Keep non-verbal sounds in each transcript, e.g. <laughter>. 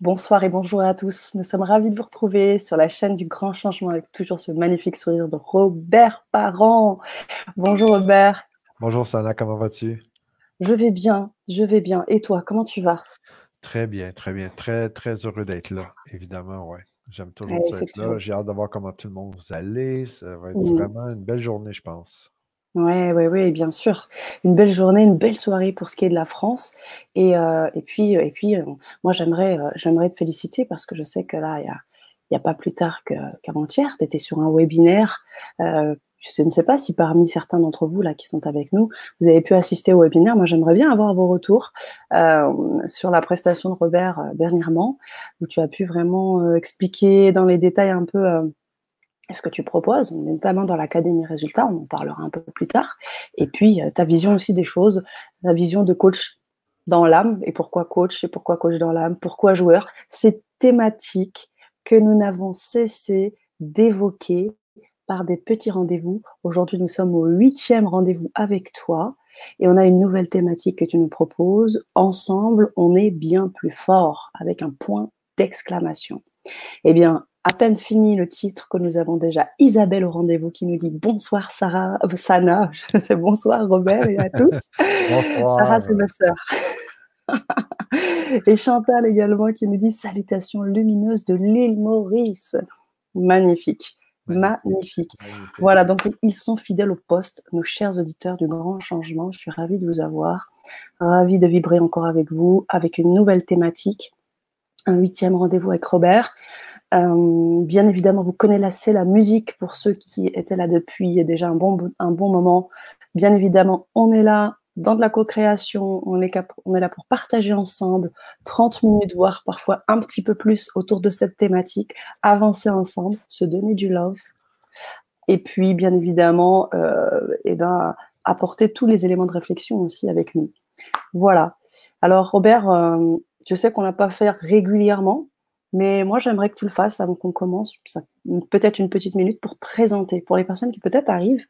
Bonsoir et bonjour à tous. Nous sommes ravis de vous retrouver sur la chaîne du Grand Changement avec toujours ce magnifique sourire de Robert Parent. Bonjour Robert. Bonjour Sana, comment vas-tu? Je vais bien, je vais bien. Et toi, comment tu vas? Très bien, très bien. Très, très heureux d'être là, évidemment, ouais. J'aime toujours Ouais, être là. J'ai hâte de voir comment tout le monde vous allez. Ça va être Mmh. vraiment une belle journée, je pense. Ouais, ouais, ouais, bien sûr. Une belle journée, une belle soirée pour ce qui est de la France. Et, heu, et puis, et puis, heu, moi j'aimerais, heu, j'aimerais te féliciter parce que je sais que là, il y a a pas plus tard que qu'avant-hier, tu étais sur un webinaire. Je ne sais pas si parmi certains d'entre vous là qui sont avec nous, vous avez pu assister au webinaire. Moi, j'aimerais bien avoir vos retours, sur la prestation de Robert, dernièrement, où tu as pu vraiment, expliquer dans les détails un peu, ce que tu proposes, notamment dans l'académie résultats, on en parlera un peu plus tard. Et puis, heu, ta vision aussi des choses, la vision de coach dans l'âme et pourquoi coach et pourquoi coach dans l'âme, pourquoi joueur? Ces thématiques que nous n'avons cessé d'évoquer par des petits rendez-vous. Aujourd'hui, nous sommes au 8e rendez-vous avec toi et on a une nouvelle thématique que tu nous proposes. Ensemble, on est bien plus fort avec un point d'exclamation. Eh bien, à peine fini le titre que nous avons déjà Isabelle au rendez-vous qui nous dit: «Bonsoir Sarah», heu, Sana, <laughs> c'est bonsoir Robert et à <laughs> tous. Sarah, c'est Bonsoir. ma sœur. <laughs> Et Chantal également qui nous dit: «Salutations lumineuses de l'île Maurice». Magnifique, Magnifique. Voilà, donc ils sont fidèles au poste, nos chers auditeurs du Grand Changement. Je suis ravie de vous avoir, ravie de vibrer encore avec vous, avec une nouvelle thématique, un 8e rendez-vous avec Robert. Hem, bien évidemment, vous connaissez la musique pour ceux qui étaient là depuis déjà un bon un bon moment. Bien évidemment, on est là dans de la co-création, on est là pour partager ensemble 30 minutes, voire parfois un petit peu plus autour de cette thématique, avancer ensemble, se donner du love et puis bien évidemment, heu et ben, apporter tous les éléments de réflexion aussi avec nous. Voilà. Alors Robert, hem, je sais qu'on l'a pas fait régulièrement, mais moi j'aimerais que tu le fasses avant qu'on commence, peut-être une petite minute pour te présenter, pour les personnes qui peut-être arrivent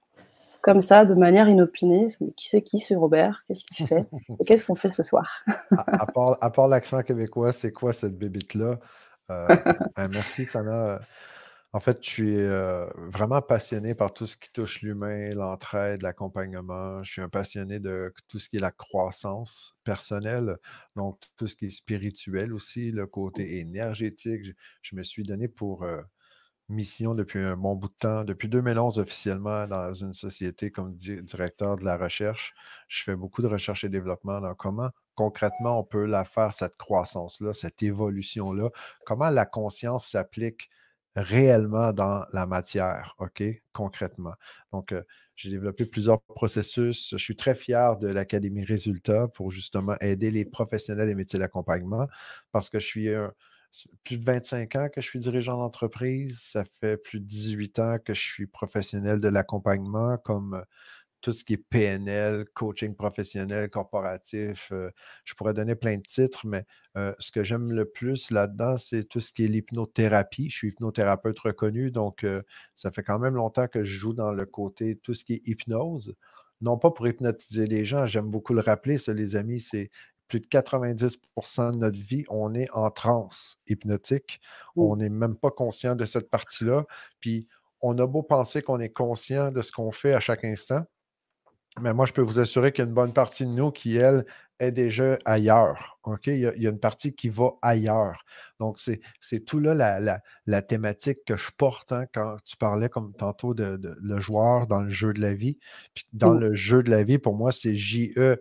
comme ça de manière inopinée, c'est: «Mais qui c'est qui ce Robert? Qu'est-ce qu'il fait? <laughs> Et qu'est-ce qu'on fait ce soir?» À à part à part l'accent québécois, c'est quoi cette bébite-là? Heu, <laughs> hein, merci Sana, en fait, je suis, heu, vraiment passionné par tout ce qui touche l'humain, l'entraide, l'accompagnement. Je suis un passionné de tout ce qui est la croissance personnelle, donc tout ce qui est spirituel aussi, le côté énergétique. Je je me suis donné pour, heu, mission depuis un bon bout de temps, depuis 2011 officiellement dans une société comme di directeur de la recherche. Je fais beaucoup de recherche et développement dans comment concrètement on peut la faire cette croissance-là, cette évolution-là, comment la conscience s'applique réellement dans la matière, OK, concrètement. Donc, heu, j'ai développé plusieurs processus. Je suis très fier de l'Académie Résultats pour justement aider les professionnels des métiers de l'accompagnement parce que je suis plus de 25 ans que je suis dirigeant d'entreprise. Ça fait plus de 18 ans que je suis professionnel de l'accompagnement comme, tout ce qui est PNL, coaching professionnel, corporatif, heu, je pourrais donner plein de titres, mais, heu, ce que j'aime le plus là-dedans, c'est tout ce qui est l'hypnothérapie. Je suis hypnothérapeute reconnu, donc, heu, ça fait quand même longtemps que je joue dans le côté tout ce qui est hypnose. Non pas pour hypnotiser les gens, j'aime beaucoup le rappeler ça les amis, c'est plus de 90% de notre vie, on est en transe hypnotique. On n'est même pas conscient de cette partie-là. Puis on a beau penser qu'on est conscient de ce qu'on fait à chaque instant, mais moi, je peux vous assurer qu'il y a une bonne partie de nous qui, elle, est déjà ailleurs. OK? Il y a, il y a une partie qui va ailleurs. Donc, c'est, tout là la, la- la thématique que je porte hein, quand tu parlais comme tantôt de, de le joueur dans le jeu de la vie. Puis dans le jeu de la vie, pour moi, c'est J-E.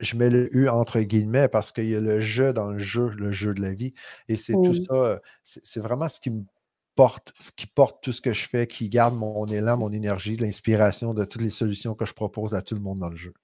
Je mets le U entre guillemets parce qu'il y a le jeu dans le jeu, le jeu de la vie. Et c'est tout ça, c'est vraiment ce qui me ce qui porte tout ce que je fais, qui garde mon élan, mon énergie, l'inspiration de toutes les solutions que je propose à tout le monde dans le jeu.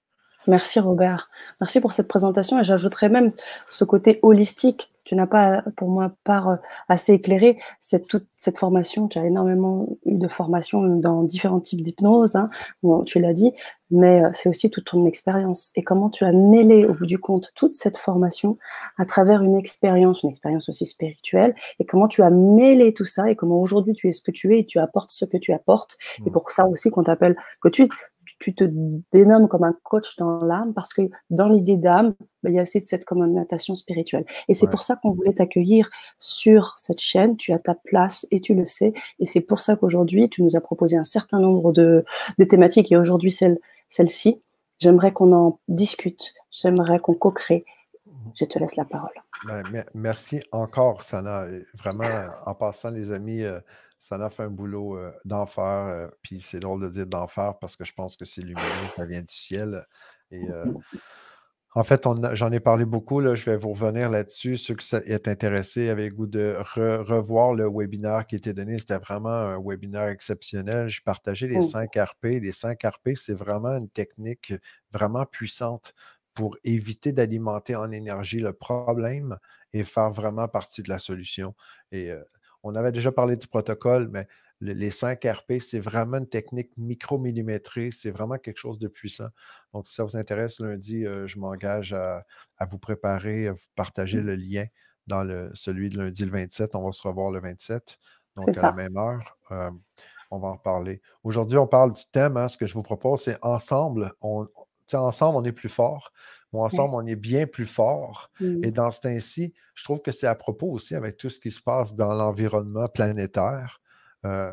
Merci Robert. Merci pour cette présentation et j'ajouterais même ce côté holistique. Tu n'as pas, pour moi, part euh, assez éclairé. C'est toute cette formation. Tu as énormément eu de formations dans différents types d'hypnose, hein, bon, tu l'as dit, mais euh, c'est aussi toute ton expérience et comment tu as mêlé au bout du compte toute cette formation à travers une expérience, une expérience aussi spirituelle? Et comment tu as mêlé tout ça? Et comment aujourd'hui tu es ce que tu es et tu apportes ce que tu apportes? Et Mm. pour ça aussi qu'on t'appelle, que tu tu te dénommes comme un coach dans l'âme parce que dans l'idée d'âme, bah, il y a aussi cette connotation spirituelle. Et c'est pour ça qu'on voulait t'accueillir sur cette chaîne. Tu as ta place et tu le sais. Et c'est pour ça qu'aujourd'hui, tu nous as proposé un certain nombre de, thématiques et aujourd'hui celle, celle-ci. J'aimerais qu'on en discute. J'aimerais qu'on co-crée. Je te laisse la parole. Ben, merci encore, Sana. Vraiment, en passant, les amis, euh, ça a fait un boulot d'enfer. puis c'est drôle de dire d'enfer parce que je pense que c'est lumineux, ça vient du ciel. Et en fait, j'en ai parlé beaucoup. Là, je vais vous revenir là-dessus. Ceux qui sont intéressés avaient goût de revoir le webinaire qui était donné. C'était vraiment un webinaire exceptionnel. Je partageais les 5 RP. Les 5 RP, c'est vraiment une technique vraiment puissante pour éviter d'alimenter en énergie le problème et faire vraiment partie de la solution. Et on avait déjà parlé du protocole, mais les 5 RP, c'est vraiment une technique micromillimétrée. C'est vraiment quelque chose de puissant. Donc, si ça vous intéresse, lundi, euh, je m'engage à, vous préparer, à vous partager le lien dans le, celui de lundi le 27. On va se revoir le 27, donc à la même heure. Euh, on va en parler. Aujourd'hui, on parle du thème. Hein. ce que je vous propose, c'est ensemble, on, ensemble, on est plus fort ensemble, on est bien plus fort. Mmh. Et dans ce temps-ci, je trouve que c'est à propos aussi avec tout ce qui se passe dans l'environnement planétaire. Euh,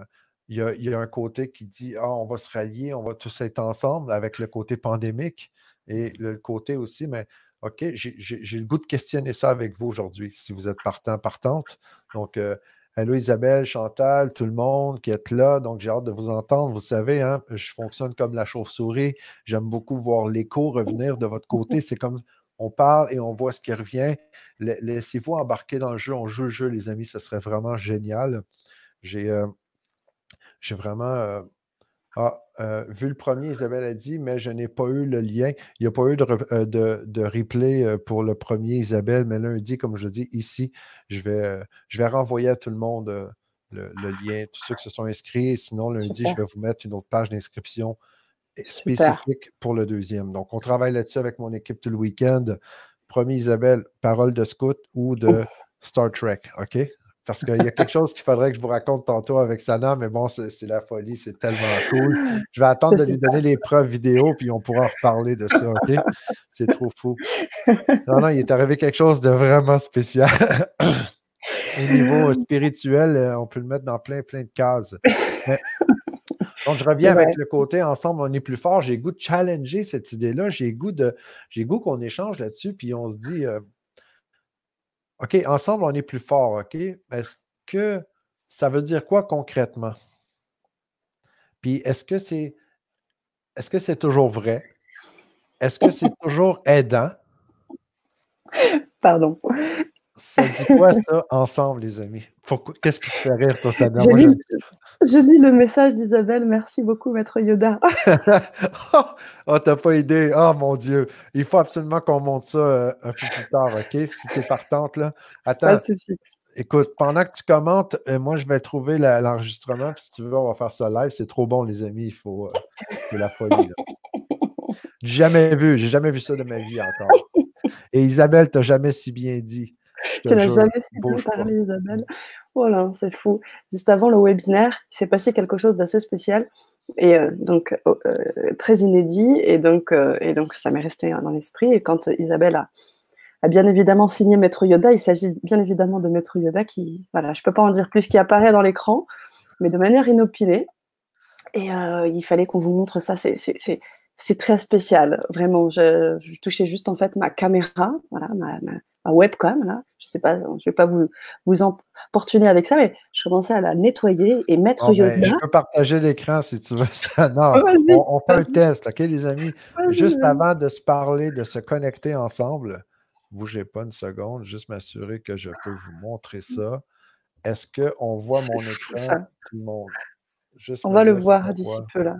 il y, a, un côté qui dit Ah, on va se rallier, on va tous être ensemble avec le côté pandémique et le côté aussi, mais OK, j'ai le goût de questionner ça avec vous aujourd'hui, si vous êtes partant, partante. Donc, euh, Allô Isabelle, Chantal, tout le monde qui est là. Donc, j'ai hâte de vous entendre. Vous savez, hein, je fonctionne comme la chauve-souris. J'aime beaucoup voir l'écho revenir de votre côté. C'est comme on parle et on voit ce qui revient. Laissez-vous embarquer dans le jeu. On joue le jeu, les amis. Ce serait vraiment génial. J'ai euh, vraiment euh, ah, euh, vu le premier, Isabelle a dit, mais je n'ai pas eu le lien. Il n'y a pas eu de, euh, de, replay euh, pour le premier, Isabelle, mais lundi, comme je dis, ici, je vais, je vais renvoyer à tout le monde le, lien, tous ceux qui se sont inscrits. Sinon, lundi, je vais vous mettre une autre page d'inscription spécifique pour le deuxième. Donc, on travaille là-dessus avec mon équipe tout le week-end. Premier, Isabelle, parole de scout ou de Star Trek, OK? Parce qu'il y a quelque chose qu'il faudrait que je vous raconte tantôt avec Sana, mais bon, c'est la folie, c'est tellement cool. Je vais attendre de lui donner les preuves vidéo, puis on pourra reparler de ça, OK? C'est trop fou. Non, non, il est arrivé quelque chose de vraiment spécial. <coughs> Au niveau spirituel, euh, on peut le mettre dans plein, plein de cases. donc, je reviens avec le côté ensemble, on est plus fort. J'ai goût de challenger cette idée-là. J'ai goût de j'ai goût qu'on échange là-dessus, puis on se dit, euh, OK, ensemble, on est plus fort, OK? Est-ce que ça veut dire quoi concrètement? Puis est-ce que c'est est-ce que c'est toujours vrai? Est-ce que c'est <laughs> toujours aidant? Pardon. Ça dit quoi ça ensemble, les amis? Qu'est-ce qui te fait rire, toi, ça je, lis, je... lis le message d'Isabelle. Merci beaucoup, Maître Yoda. <laughs> oh, t'as pas idée. Oh mon Dieu. Il faut absolument qu'on monte ça euh, un peu plus tard, OK? Si t'es partante, là. Attends. Écoute, pendant que tu commentes, euh, moi, je vais trouver l'enregistrement. puis si tu veux, on va faire ça live. C'est trop bon, les amis. Il faut. Euh, c'est la folie. Jamais vu. J'ai jamais vu ça de ma vie encore. Et Isabelle, t'as jamais si bien dit. Tu n'as jamais si bien parlé, Isabelle. Voilà, c'est fou. Juste avant le webinaire, il s'est passé quelque chose d'assez spécial et euh, donc oh, euh, très inédit. Et donc, euh, et donc ça m'est resté dans l'esprit. Et quand Isabelle a, a, bien évidemment signé Maître Yoda, il s'agit bien évidemment de Maître Yoda qui, voilà, je ne peux pas en dire plus, qui apparaît dans l'écran, mais de manière inopinée. Et il fallait qu'on vous montre ça. C'est très spécial, vraiment. Je, je, touchais juste en fait ma caméra, voilà, ma, webcam, là. Je sais pas, je vais pas vous, vous importuner avec ça, mais je commençais à la nettoyer et mettre oh. Je peux partager l'écran si tu veux <laughs> ça. Non, on, fait un test, OK, les amis? Juste avant de se parler, de se connecter ensemble, bougez pas une seconde, juste m'assurer que je peux vous montrer ça. Est-ce qu'on voit mon écran, tout le monde? on va le voir d'ici peu, là.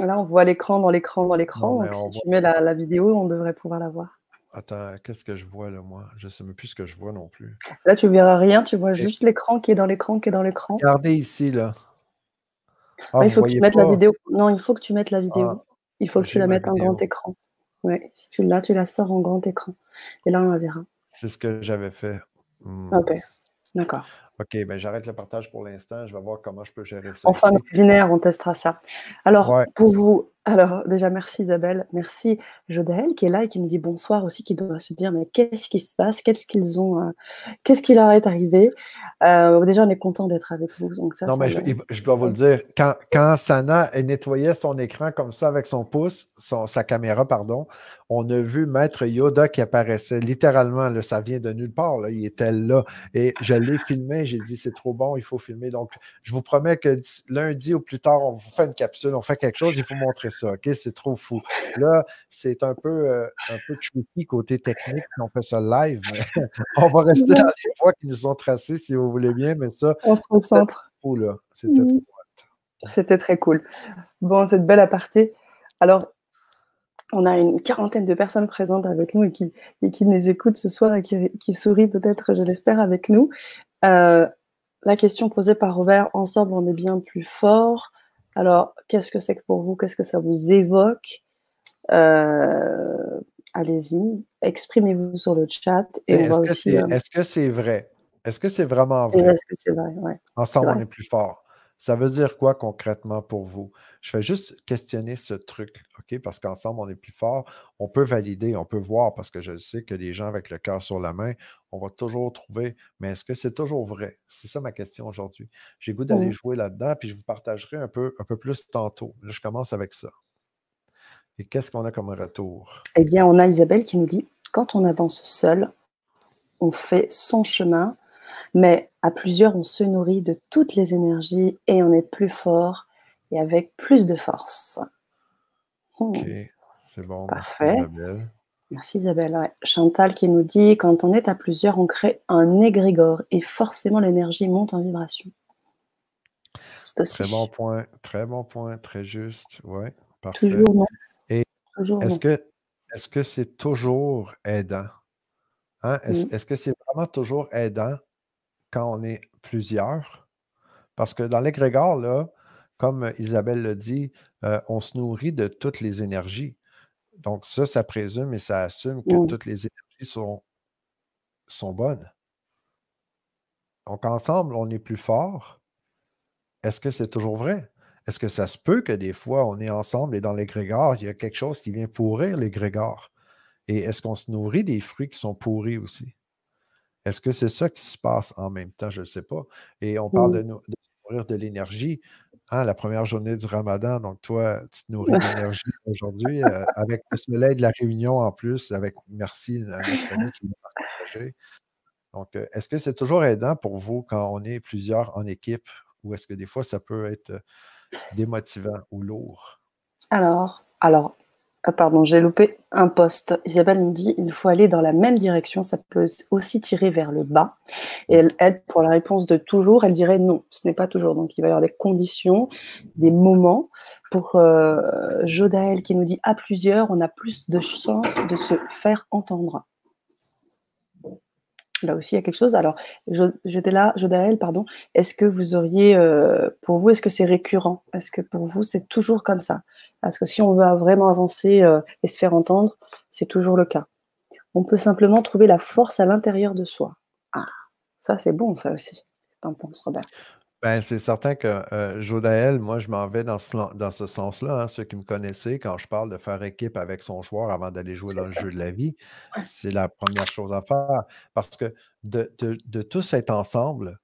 Là, on voit l'écran dans l'écran dans l'écran. si tu mets la, la vidéo, on devrait pouvoir la voir. Attends, qu'est-ce que je vois là, moi? Je ne sais même plus ce que je vois non plus. Là, tu ne verras rien, tu vois juste l'écran qui est dans l'écran qui est dans l'écran. Regardez ici, là. Ah, il faut que tu mettes la vidéo. Non, il faut que tu mettes la vidéo. Ah, il faut que tu la mettes en grand écran. Ouais, si tu l'as, tu la sors en grand écran. Et là, on la verra. C'est ce que j'avais fait. Hmm. Ok. D'accord. OK, ben j'arrête le partage pour l'instant. Je vais voir comment je peux gérer ça En fin de webinaire, on testera ça. Alors, Ouais. pour vous alors déjà merci Isabelle, merci Jodaël qui est là et qui nous dit bonsoir aussi, qui doit se dire: «Mais qu'est-ce qui se passe? Qu'est-ce qu'ils ont, heu, qu'est-ce qui leur est arrivé?» heu, déjà on est content d'être avec vous, donc ça, Non, mais je dois vous le dire, quand quand Sana, nettoyait son écran comme ça avec son pouce, son sa caméra, pardon, on a vu Maître Yoda qui apparaissait littéralement, là, ça vient de nulle part, là, il était là et je l'ai filmé, j'ai dit: «C'est trop bon, il faut filmer». Donc, je vous promets que lundi ou plus tard, on vous fait une capsule, on fait quelque chose, il faut montrer ça, OK? C'est trop fou. Là, c'est un peu, heu, un peu tricky côté technique si on fait ça live, <laughs> on va rester dans les voies qui nous sont tracées si vous voulez bien, mais ça, On se là, c'était Mmh. C'était très cool. Bon, cette belle aparté. Alors, on a une quarantaine de personnes présentes avec nous et qui et qui nous écoutent ce soir et qui qui sourient peut-être, je l'espère, avec nous. Heu, la question posée par Robert: «Ensemble, on est bien plus fort». Alors, qu'est-ce que c'est que pour vous? Qu'est-ce que ça vous évoque? Heu, allez-y, exprimez-vous sur le chat et sais, on va est-ce que aussi, c'est heu est-ce que c'est vrai? Est-ce que c'est vraiment et vrai? est-ce que c'est vrai? Ouais, c'est Ensemble, on est plus fort. Ça veut dire quoi concrètement pour vous? Je fais juste questionner ce truc, OK? Parce qu'ensemble, on est plus fort. On peut valider, on peut voir parce que je sais que des gens avec le cœur sur la main, on va toujours trouver, mais est-ce que c'est toujours vrai? C'est ça ma question aujourd'hui. J'ai goût d'aller Mmh. jouer là-dedans, puis je vous partagerai un peu un peu plus tantôt. Là, je commence avec ça. Et qu'est-ce qu'on a comme retour? Eh bien, on a Isabelle qui nous dit: «Quand on avance seul, on fait son chemin, mais à plusieurs, on se nourrit de toutes les énergies et on est plus fort et avec plus de force». OK, Mmh. c'est bon, merci Parfait. Isabelle. Merci Isabelle, ouais. Chantal qui nous dit: «Quand on est à plusieurs, on crée un égrégore et forcément l'énergie monte en vibration». C'est Très bon aussi. point, très bon point, très juste, ouais, parfait. Toujours non. Et Toujours est-ce non. que est-ce que c'est toujours aidant? Hein? Est-ce Mmh. est-ce que c'est vraiment toujours aidant quand on est plusieurs? Parce que dans l'égrégore, là, comme Isabelle l'a dit, heu, on se nourrit de toutes les énergies. Donc ça, ça présume et ça assume que toutes les énergies sont sont bonnes. Donc ensemble, on est plus fort. Est-ce que c'est toujours vrai? Est-ce que ça se peut que des fois, on est ensemble et dans l'égrégore, il y a quelque chose qui vient pourrir l'égrégore? Et est-ce qu'on se nourrit des fruits qui sont pourris aussi? Est-ce que c'est ça qui se passe en même temps? Je ne sais pas. Et on parle de nou de nourrir de l'énergie, hein, la première journée du ramadan, donc toi, tu te nourris d'énergie <laughs> aujourd'hui, heu, avec le soleil de la Réunion en plus, avec merci à notre ami qui l'a partagé. Donc, heu, est-ce que c'est toujours aidant pour vous quand on est plusieurs en équipe ou est-ce que des fois ça peut être, heu, démotivant ou lourd? Alors alors, pardon, j'ai loupé un post. Isabelle nous dit: «Il faut aller dans la même direction, ça peut aussi tirer vers le bas» et elle pour la réponse de toujours, elle dirait: «Non, ce n'est pas toujours». Donc il va y avoir des conditions, des moments. Pour, heu, Jodaël qui nous dit: «À plusieurs, on a plus de chances de se faire entendre». Là aussi, il y a quelque chose. Alors, Jodéla Jodaël, pardon, est-ce que vous auriez, heu, pour vous, est-ce que c'est récurrent? Est-ce que pour vous, c'est toujours comme ça? Parce que si on veut vraiment avancer, heu, et se faire entendre, c'est toujours le cas. On peut simplement trouver la force à l'intérieur de soi. Ah, ça c'est bon ça aussi. Qu'est-ce que tu en penses, Robert? Ben, c'est certain que, heu, Jodaël, moi, je m'en vais dans ce lan dans ce sens-là, hein. Ceux qui me connaissaient, quand je parle de faire équipe avec son joueur avant d'aller jouer dans le jeu de la vie, Ouais. c'est la première chose à faire. Parce que de de de tous être ensemble,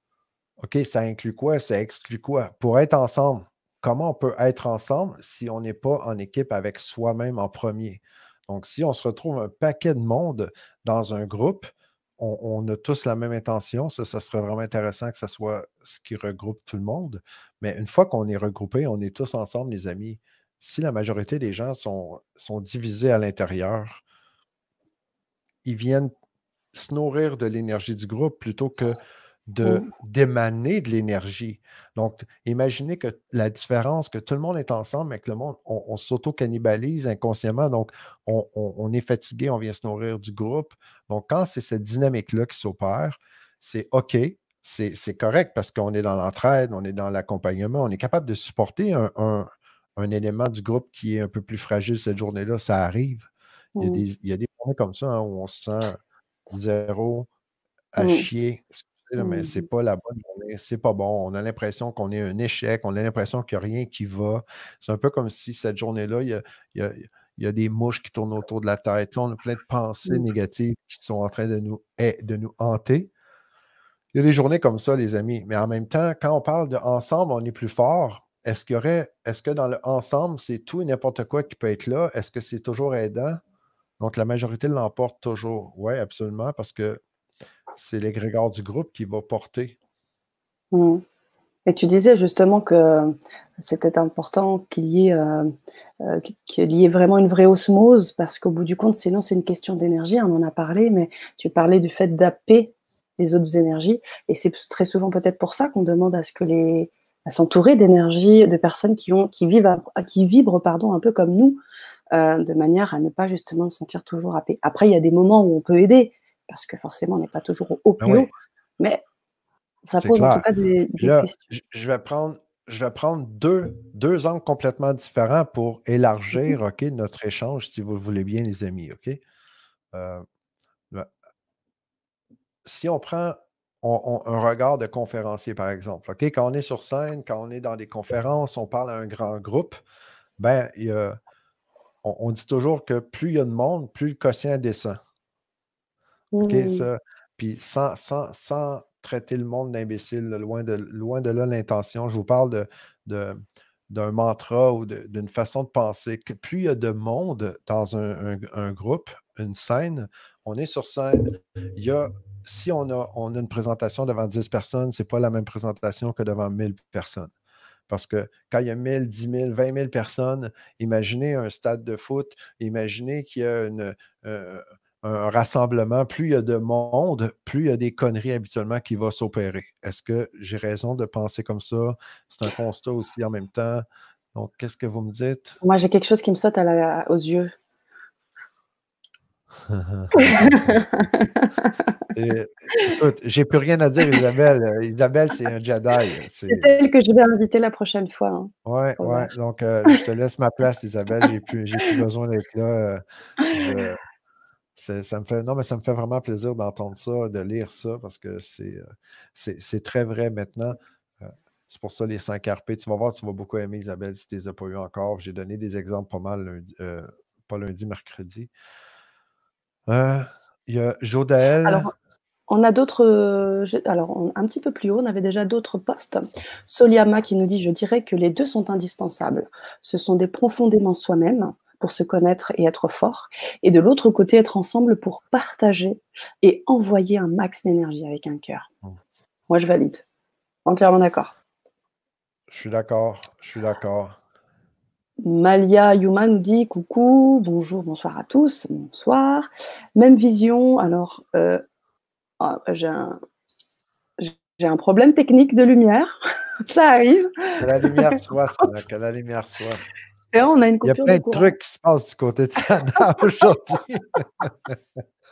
OK, ça inclut quoi? Ça exclut quoi? Pour être ensemble, comment on peut être ensemble si on n'est pas en équipe avec soi-même en premier? Donc, si on se retrouve un paquet de monde dans un groupe, on a tous la même intention. Ça, ça serait vraiment intéressant que ça soit ce qui regroupe tout le monde. Mais une fois qu'on est regroupés, on est tous ensemble, les amis. Si la majorité des gens sont sont divisés à l'intérieur ils viennent se nourrir de l'énergie du groupe plutôt que de Mmh. d'émaner de l'énergie. Donc, imaginez que la différence, que tout le monde est ensemble, mais que le monde, on, on s'auto-cannibalise inconsciemment. Donc, on, on- on est fatigué, on vient se nourrir du groupe. Donc, quand c'est cette dynamique-là qui s'opère, c'est OK, c'est correct parce qu'on est dans l'entraide, on est dans l'accompagnement, on est capable de supporter un, un- un élément du groupe qui est un peu plus fragile cette journée-là. Ça arrive. Il y a Mmh. des, il y a des journées comme ça hein, où on se sent zéro à Mmh. chier. Mais c'est pas la bonne journée, c'est pas bon. On a l'impression qu'on est un échec, on a l'impression qu'il y a rien qui va. C'est un peu comme si cette journée-là, il y a il y a il y a des mouches qui tournent autour de la tête. On a plein de pensées négatives qui sont en train de nous de nous hanter. Il y a des journées comme ça, les amis, mais en même temps, quand on parle de «ensemble, on est plus fort», est-ce qu'il y aurait est-ce que dans le «ensemble», c'est tout et n'importe quoi qui peut être là? Est-ce que c'est toujours aidant? Donc la majorité l'emporte toujours. Ouais, absolument, parce que c'est l'égrégore du groupe qui va porter. Mmh. Et tu disais justement que c'était important qu'il y qu qu'il y ait vraiment une vraie osmose parce qu'au bout du compte, sinon c'est une question d'énergie, on en a parlé, mais tu parlais du fait d'happer les autres énergies et c'est très souvent peut-être pour ça qu'on demande à ce que les à s'entourer d'énergie, de personnes qui ont qui vivent vibrent, pardon, un peu comme nous, heu, de manière à ne pas justement se sentir toujours happé. Après, il y a des moments où on peut aider parce que forcément on n'est pas toujours au Ben plus oui. haut, mais ça pose en tout clair. cas des Puis des là, questions. je vais prendre je vais prendre deux 2 angles complètement différents pour élargir, OK, notre échange, si vous le voulez bien, les amis, OK? Heu, bah si on prend on on un regard de conférencier, par exemple, OK? Quand on est sur scène, quand on est dans des conférences, on parle à un grand groupe, ben, il y a on on dit toujours que plus il y a de monde, plus le quotient descend. OK, Mmh. ça puis sans sans sans traiter le monde d'imbécile, loin de loin de là l'intention. Je vous parle de de d'un mantra ou d'une façon de penser, que plus il y a de monde dans un un un groupe, une scène, on est sur scène, il y a si on a on a une présentation devant 10 personnes, c'est pas la même présentation que devant 1000 personnes. Parce que quand il y a 1000-10 000-20 000 personnes, imaginez un stade de foot, imaginez qu'il y a une, heu, un rassemblement, plus il y a de monde, plus il y a des conneries habituellement qui va s'opérer. Est-ce que j'ai raison de penser comme ça? C'est un constat aussi en même temps. Donc qu'est-ce que vous me dites? Moi, j'ai quelque chose qui me saute à la aux yeux. <laughs> J'ai plus rien à dire Isabelle, Isabelle, c'est un Jedi, C'est c'est elle que je vais inviter la prochaine fois, hein, Ouais, ouais, donc heu, je te laisse ma place Isabelle, j'ai plus plus besoin d'être là, je c'est ça me fait non, mais ça me fait vraiment plaisir d'entendre ça, de lire ça parce que c'est, c'est très vrai maintenant. Heu, c'est pour ça les 5 RP, tu vas voir, tu vas beaucoup aimer Isabelle si tu les as pas eu encore. J'ai donné des exemples pas mal heu, pas lundi, mercredi. Il y a Jodaël. Alors, on a d'autres, alors un petit peu plus haut, on avait déjà d'autres posts. Soliama qui nous dit: «Je dirais que les 2 sont indispensables. Ce sont des profondément soi-même, pour se connaître et être fort et de l'autre côté, être ensemble pour partager et envoyer un max d'énergie avec un cœur». Mmh. Moi, je valide. Entièrement d'accord. Je suis d'accord, je suis d'accord. Malia Yuma nous dit: «Coucou, bonjour, bonsoir à tous». Bonsoir. Même vision, alors, heu, ah, j'ai un un problème technique de lumière, <laughs> ça arrive. Que la lumière soit, <laughs> que la lumière soit. Et là, on a une Il y a de plein de trucs qui se passent du côté de Sana <laughs> aujourd'hui.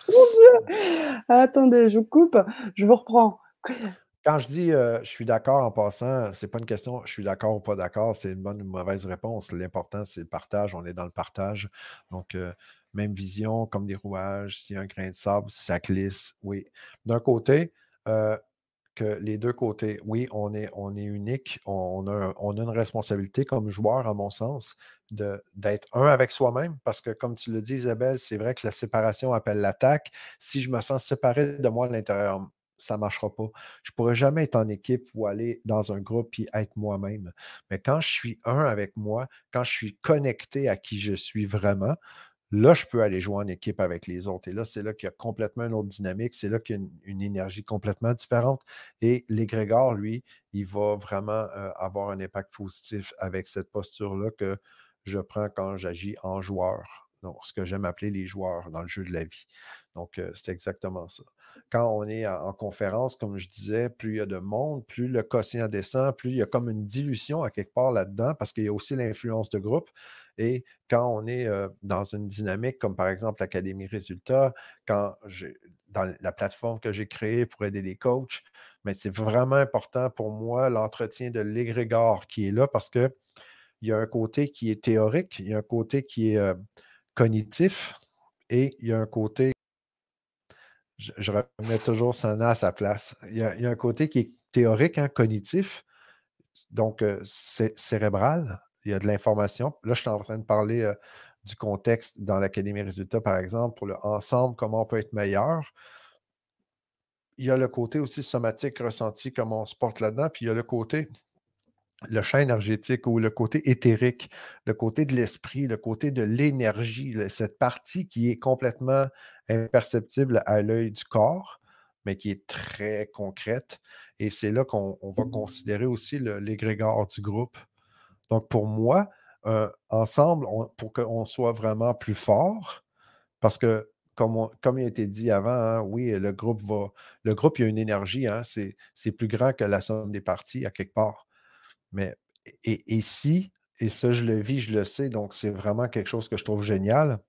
Mon Dieu! Attendez, je coupe, je vous reprends. Quand je dis, heu, je suis d'accord en passant, c'est pas une question, je suis d'accord ou pas d'accord, c'est une bonne ou une mauvaise réponse. L'important, c'est le partage, on est dans le partage. Donc, heu, même vision, comme des rouages, s'il y a un grain de sable, ça glisse, oui. D'un côté, heu, que les 2 côtés, oui, on est on est unique, on a on a une responsabilité comme joueur, à mon sens, d'être un avec soi-même parce que comme tu le dis Isabelle, c'est vrai que la séparation appelle l'attaque. Si je me sens séparé de moi à l'intérieur, ça marchera pas. Je pourrais jamais être en équipe ou aller dans un groupe puis être moi-même. Mais quand je suis un avec moi, quand je suis connecté à qui je suis vraiment, là, je peux aller jouer en équipe avec les autres et là, c'est là qu'il y a complètement une autre dynamique, c'est là qu'il y a une énergie complètement différente et l'égrégore, lui, il va vraiment, heu, avoir un impact positif avec cette posture-là que je prends quand j'agis en joueur. Donc ce que j'aime appeler les joueurs dans le jeu de la vie. Donc heu, c'est exactement ça. Quand on est en en conférence, comme je disais, plus il y a de monde, plus le quotient descend, plus il y a comme une dilution à quelque part là-dedans parce qu'il y a aussi l'influence de groupe et quand on est, dans une dynamique comme par exemple l'Académie Résultats, quand dans la plateforme que j'ai créée pour aider les coachs, mais c'est vraiment important pour moi l'entretien de l'égrégore qui est là parce qu'il y a un côté qui est théorique, il y a un côté qui est, cognitif et il y a un côté je, remets toujours Sana à sa place. Il y, a, un côté qui est théorique, hein, cognitif, donc euh, cérébral. Il y a de l'information. Là, je suis en train de parler euh, du contexte dans l'Académie Résultats, par exemple, pour le ensemble, comment on peut être meilleur. Il y a le côté aussi somatique, ressenti, comment on se porte là-dedans. Puis il y a le côté le champ énergétique ou le côté éthérique, le côté de l'esprit, le côté de l'énergie, cette partie qui est complètement imperceptible à l'œil du corps, mais qui est très concrète. Et c'est là qu'on va considérer aussi l'égrégore du groupe. Donc, pour moi, euh, ensemble, pour qu'on soit vraiment plus fort, parce que comme, comme il a été dit avant, hein, oui, le groupe va. Le groupe, il y a une énergie, hein, c'est plus grand que la somme des parties à quelque part. Mais et, si, et ça je le vis, je le sais, donc c'est vraiment quelque chose que je trouve génial.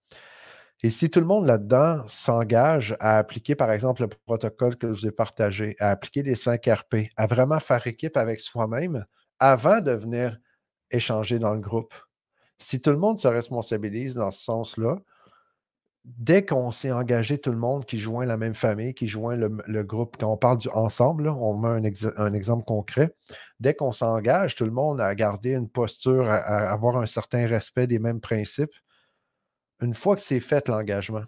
Et si tout le monde là-dedans s'engage à appliquer, par exemple, le protocole que je vous ai partagé, à appliquer les 5 RP, à vraiment faire équipe avec soi-même avant de venir échanger dans le groupe. Si tout le monde se responsabilise dans ce sens-là, dès qu'on s'est engagé, tout le monde qui joint la même famille, qui joint le, groupe, quand on parle du ensemble, on met un, exemple concret, dès qu'on s'engage, tout le monde à garder une posture, à, avoir un certain respect des mêmes principes, une fois que c'est fait l'engagement,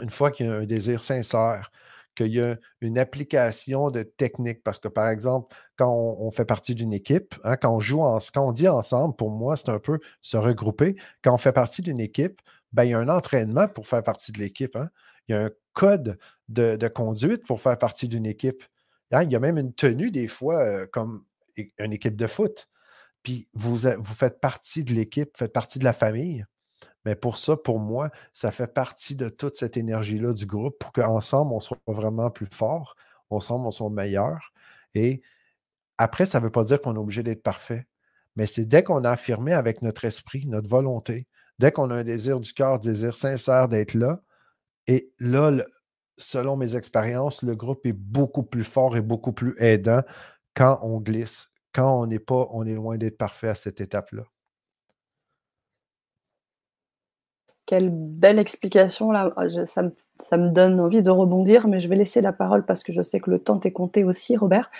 une fois qu'il y a un désir sincère, qu'il y a une application de technique, parce que par exemple, quand on, fait partie d'une équipe, hein, quand on joue, en, quand on dit ensemble, pour moi, c'est un peu se regrouper. Quand on fait partie d'une équipe, ben, il y a un entraînement pour faire partie de l'équipe. Hein. Il y a un code de, conduite pour faire partie d'une équipe. Hein. Il y a même une tenue, des fois, euh, comme une équipe de foot. Puis vous, vous faites partie de l'équipe, faites partie de la famille. Mais pour ça, pour moi, ça fait partie de toute cette énergie-là du groupe pour qu'ensemble, on soit vraiment plus fort, ensemble, on soit meilleur. Et après, ça ne veut pas dire qu'on est obligé d'être parfait. Mais c'est dès qu'on a affirmé avec notre esprit, notre volonté, Dès qu'on a un désir du cœur, désir sincère d'être là, et là, selon mes expériences, le groupe est beaucoup plus fort et beaucoup plus aidant quand on glisse, quand on n'est pas, on est loin d'être parfait à cette étape-là. Quelle belle explication là. Ah, ça me, donne envie de rebondir, mais je vais laisser la parole parce que je sais que le temps est compté aussi, Robert,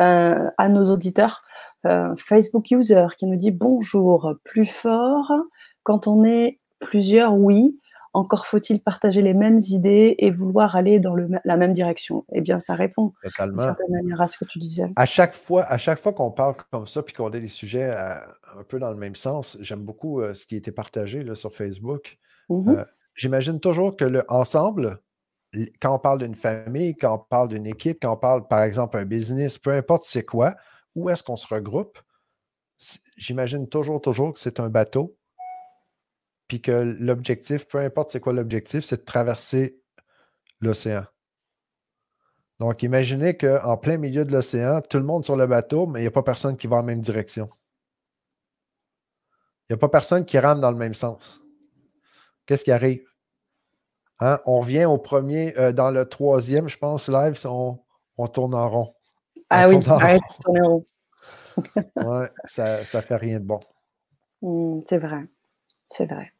euh, à nos auditeurs. Euh, Facebook User qui nous dit bonjour, plus fort, quand on est plusieurs, oui. Encore faut-il partager les mêmes idées et vouloir aller dans la même direction. Eh bien, ça répond d'une certaine manière à ce que tu disais. À chaque fois, à chaque fois qu'on parle comme ça, puis qu'on a des sujets euh, un peu dans le même sens, j'aime beaucoup euh, ce qui a été partagé là, sur Facebook. Euh, j'imagine toujours que le ensemble, quand on parle d'une famille, quand on parle d'une équipe, quand on parle, par exemple, un business, peu importe c'est quoi, où est-ce qu'on se regroupe, j'imagine toujours, toujours que c'est un bateau puis que l'objectif, peu importe c'est quoi l'objectif, c'est de traverser l'océan. Donc, imaginez qu'en plein milieu de l'océan, tout le monde sur le bateau, mais il n'y a pas personne qui va en même direction. Il n'y a pas personne qui rame dans le même sens. Qu'est-ce qui arrive? Hein? On revient au premier, euh, dans le troisième, je pense, live, on, tourne en rond. ah oui, arrête de tourner en rond. <laughs> oui, ça ne fait rien de bon. Mmh, c'est vrai, c'est vrai.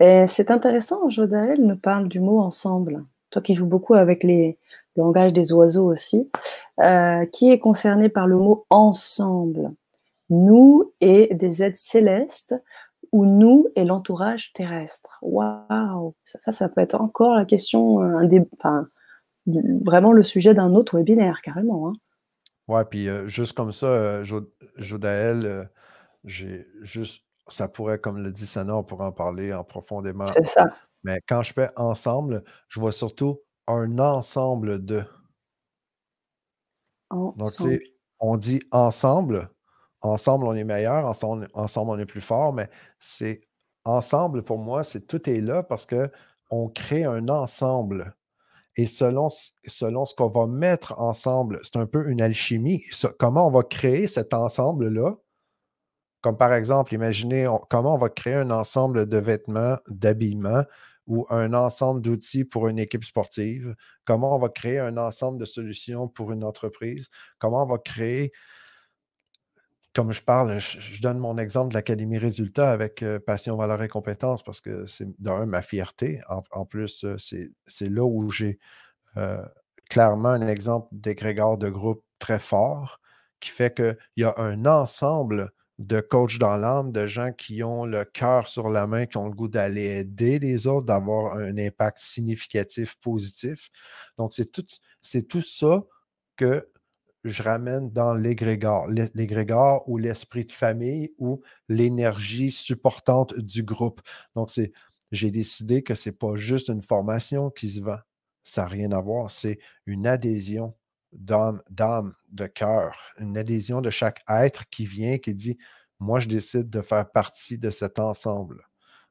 Et c'est intéressant, Jodaël nous parle du mot ensemble. Toi qui joues beaucoup avec les, le langage des oiseaux aussi, euh, qui est concerné par le mot ensemble? Nous et des êtres célestes ou nous et l'entourage terrestre Waouh ça, ça, peut être encore la question, euh, enfin, vraiment le sujet d'un autre webinaire, carrément. Hein. Ouais, puis euh, juste comme ça, Jodaël, j'ai juste ça pourrait, comme le dit Sana, on pourrait en parler en profondément. C'est ça. Mais quand je fais ensemble, je vois surtout un ensemble de. Donc, tu on dit ensemble, ensemble on est meilleur, ensemble, on est plus fort, mais c'est ensemble pour moi, c'est tout est là parce que on crée un ensemble. Et selon, selon ce qu'on va mettre ensemble, c'est un peu une alchimie. comment on va créer cet ensemble-là? Comme par exemple, imaginez comment on va créer un ensemble de vêtements, d'habillement ou un ensemble d'outils pour une équipe sportive, comment on va créer un ensemble de solutions pour une entreprise, comment on va créer, comme je parle, je, donne mon exemple de l'Académie Résultats avec euh, Passion, Valeur et Compétences parce que c'est d'un ma fierté. En, plus, c'est là où j'ai euh, clairement un exemple d'égrégore de groupe très fort qui fait qu'il y a un ensemble de coachs dans l'âme, de gens qui ont le cœur sur la main, qui ont le goût d'aller aider les autres, d'avoir un impact significatif, positif. Donc, c'est tout, c'est tout ça que je ramène dans l'égrégore. L'égrégore ou l'esprit de famille ou l'énergie supportante du groupe. Donc, c'est, j'ai décidé que ce n'est pas juste une formation qui se vend. Ça n'a rien à voir. C'est une adhésion d'âme, d'âme, de cœur, une adhésion de chaque être qui vient, qui dit Moi, je décide de faire partie de cet ensemble.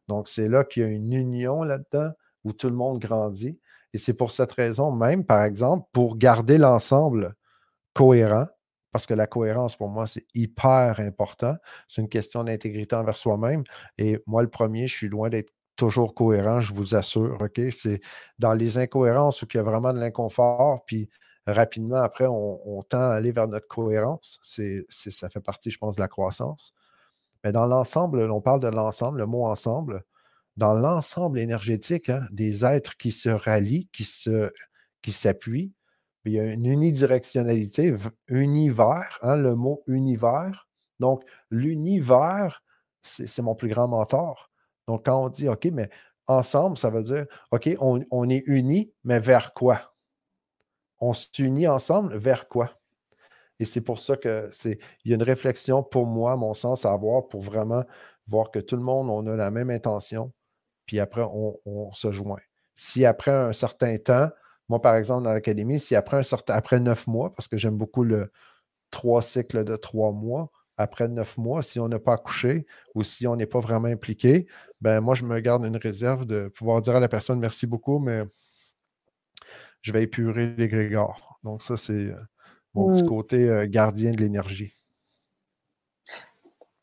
Donc, c'est là qu'il y a une union là-dedans où tout le monde grandit. Et c'est pour cette raison, même, par exemple, pour garder l'ensemble cohérent, parce que la cohérence, pour moi, c'est hyper important. C'est une question d'intégrité envers soi-même. Et moi, le premier, je suis loin d'être toujours cohérent, je vous assure. C'est dans les incohérences où il y a vraiment de l'inconfort, puis rapidement, après, on, tend à aller vers notre cohérence. C'est, ça fait partie, je pense, de la croissance. Mais dans l'ensemble, on parle de l'ensemble, le mot ensemble, dans l'ensemble énergétique hein, des êtres qui se rallient, qui, se, qui s'appuient, il y a une unidirectionnalité, univers, hein, le mot univers. Donc, l'univers, c'est, mon plus grand mentor. Donc, quand on dit, OK, mais ensemble, ça veut dire, OK, on, est unis, mais vers quoi? on s'unit ensemble vers quoi? Et c'est pour ça que c'est. Il y a une réflexion pour moi, mon sens, à avoir pour vraiment voir que tout le monde, on a la même intention, puis après, on, se joint. Si après un certain temps, moi, par exemple, dans l'académie, si après un certain après neuf mois, parce que j'aime beaucoup le trois cycles de trois mois, après neuf mois, si on n'a pas accouché ou si on n'est pas vraiment impliqué, ben moi, je me garde une réserve de pouvoir dire à la personne merci beaucoup, mais je vais épurer l'égrégore. Donc, ça, c'est euh, mon petit mmh. côté euh, gardien de l'énergie.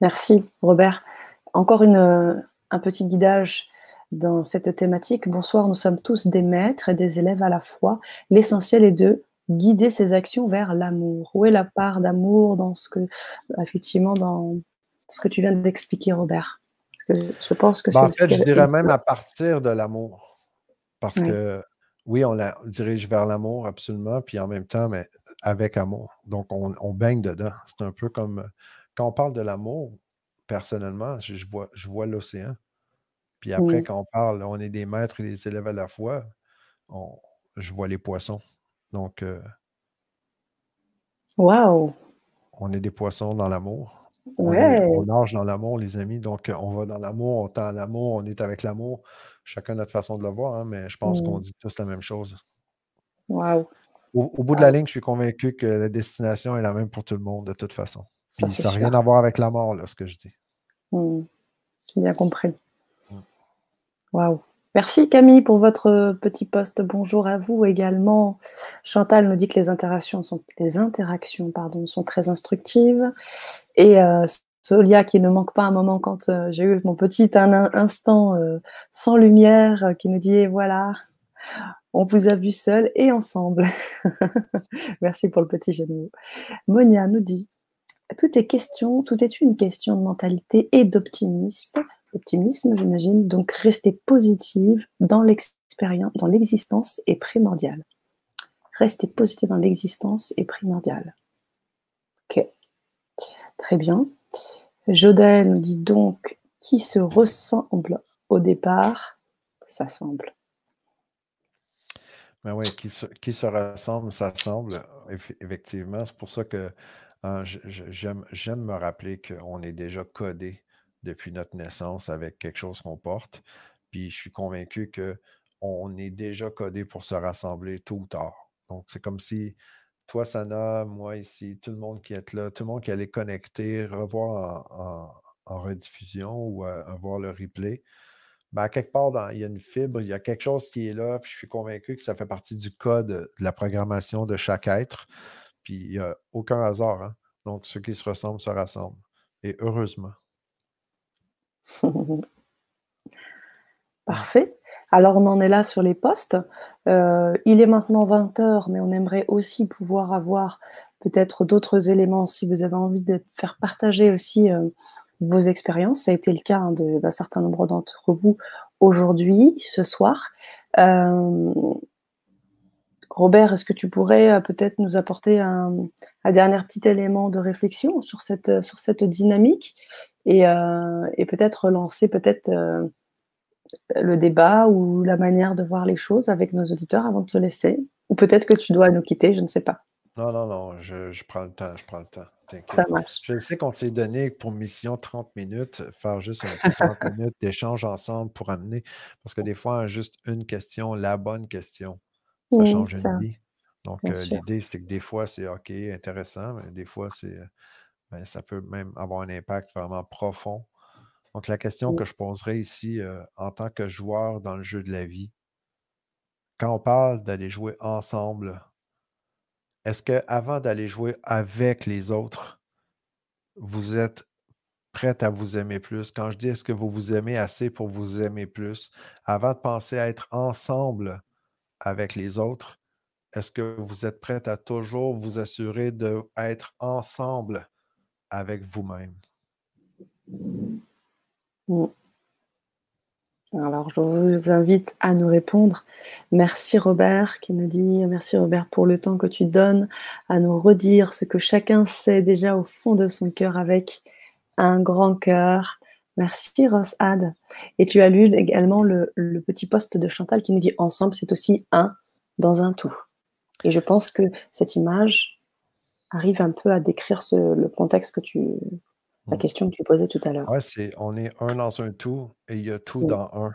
Merci, Robert. Encore une, euh, un petit guidage dans cette thématique. Bonsoir, nous sommes tous des maîtres et des élèves à la fois. L'essentiel est de guider ses actions vers l'amour. Où est la part d'amour dans ce que, effectivement, dans ce que tu viens d'expliquer, Robert? Parce que je pense que ben, En fait, je dirais même à partir de l'amour. Parce que oui, on la dirige vers l'amour, absolument, puis en même temps, mais avec amour. Donc, on, baigne dedans. C'est un peu comme quand on parle de l'amour, personnellement, je, vois, je vois l'océan. Puis après, quand on parle, on est des maîtres et des élèves à la fois, je vois les poissons. Donc, euh wow. on est des poissons dans l'amour. On, on, nage dans l'amour, les amis. Donc, on va dans l'amour, on tend l'amour, on est avec l'amour chacun notre façon de le voir, hein, mais je pense qu'on mmh. dit tous la même chose. Wow. Au, bout de la ligne, je suis convaincu que la destination est la même pour tout le monde, de toute façon. ça n'a rien à voir avec la mort, là, ce que je dis. Mmh. Bien compris. Waouh. Merci Camille pour votre petit poste. Bonjour à vous également. Chantal nous dit que les interactions sont, les interactions, pardon, sont très instructives. Et euh, Solia qui ne manque pas un moment quand euh, j'ai eu mon petit instant euh, sans lumière, euh, qui nous dit voilà, on vous a vu seul et ensemble. <laughs> Merci pour le petit jeu Monia nous dit tout est question, tout est une question de mentalité et d'optimisme, optimisme j'imagine. Donc rester positive dans l'expérience, dans l'existence est primordial. Rester positive dans l'existence est primordial. Ok, très bien. Jodel nous dit donc qui se ressemble au départ s'assemble. Ben oui, qui se, qui se ressemble, s'assemble, effectivement. C'est pour ça que hein, j'aime me rappeler qu'on est déjà codé depuis notre naissance avec quelque chose qu'on porte. Puis je suis convaincu qu'on est déjà codé pour se rassembler tôt ou tard. Donc, c'est comme si toi, Sana, moi ici, tout le monde qui est là, tout le monde qui allait connecter, revoir en, rediffusion ou à, voir le replay, ben, quelque part, il y a une fibre, il y a quelque chose qui est là, puis je suis convaincu que ça fait partie du code de la programmation de chaque être. Puis il n'y a aucun hasard. Hein. Donc, ceux qui se ressemblent se rassemblent. Et heureusement. <laughs> Parfait. Alors, on en est là sur les postes. Euh, il est maintenant 20 heures, mais on aimerait aussi pouvoir avoir peut-être d'autres éléments si vous avez envie de faire partager aussi euh, vos expériences. Ça a été le cas hein, d'un certain nombre d'entre vous aujourd'hui, ce soir. Euh, Robert, est-ce que tu pourrais, peut-être nous apporter un un dernier petit élément de réflexion sur cette, sur cette dynamique? Et heu, et peut-être relancer peut-être, heu, le débat ou la manière de voir les choses avec nos auditeurs avant de te laisser? Ou peut-être que tu dois nous quitter, je ne sais pas. Non, non, non, je je prends le temps, je prends le temps, Ça marche. Je sais qu'on s'est donné pour mission 30 minutes, faire juste un petit 30 minutes d'échange ensemble pour amener parce que des fois, juste une question, la bonne question, ça change une vie. Donc, sûr. l'idée, c'est que des fois, c'est OK, intéressant, mais des fois, c'est, ben, ça peut même avoir un impact vraiment profond. Donc la question que je poserais ici, heu, en tant que joueur dans le jeu de la vie quand on parle d'aller jouer ensemble est-ce qu'avant d'aller jouer avec les autres, vous êtes prête à vous aimer plus? Quand je dis: «Est-ce que vous vous aimez assez pour vous aimer plus?» avant de penser à être ensemble avec les autres, est-ce que vous êtes prête à toujours vous assurer d'être ensemble? Avec vous-même? Mmh. Alors, je vous invite à nous répondre. Merci Robert qui nous dit: «Merci Robert pour le temps que tu donnes à nous redire ce que chacun sait déjà au fond de son cœur avec un grand cœur». Merci Ros'ad et tu as lu également le petit post de Chantal qui nous dit: «Ensemble, c'est aussi un dans un tout» et je pense que cette image arrive un peu à décrire ce le contexte que tu la Mmh. question que tu posais tout à l'heure. Ouais, c'est on est un dans un tout et il y a tout dans un.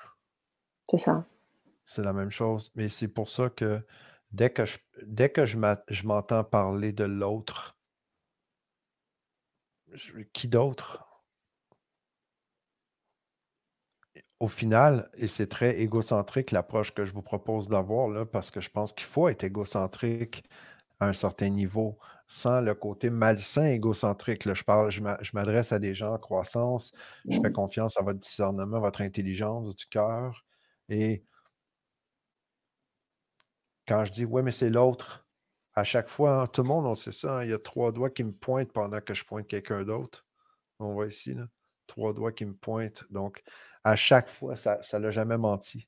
C'est ça. C'est la même chose, mais c'est pour ça que dès que je dès que je m'entends parler de l'autre qui d'autre? Au final et c'est très égocentrique l'approche que je vous propose d'avoir là, parce que je pense qu'il faut être égocentrique à un certain niveau, sans le côté malsain égocentrique là. Je parle je m'a je m'adresse à des gens en croissance, je fais confiance à votre discernement, votre intelligence du cœur et quand je dis: «Ouais, mais c'est l'autre», à chaque fois, hein, tout le monde, on sait ça, hein, il y a 3 doigts qui me pointent pendant que je pointe quelqu'un d'autre. On voit ici là, 3 doigts qui me pointent, donc à chaque fois, ça ça l'a jamais menti.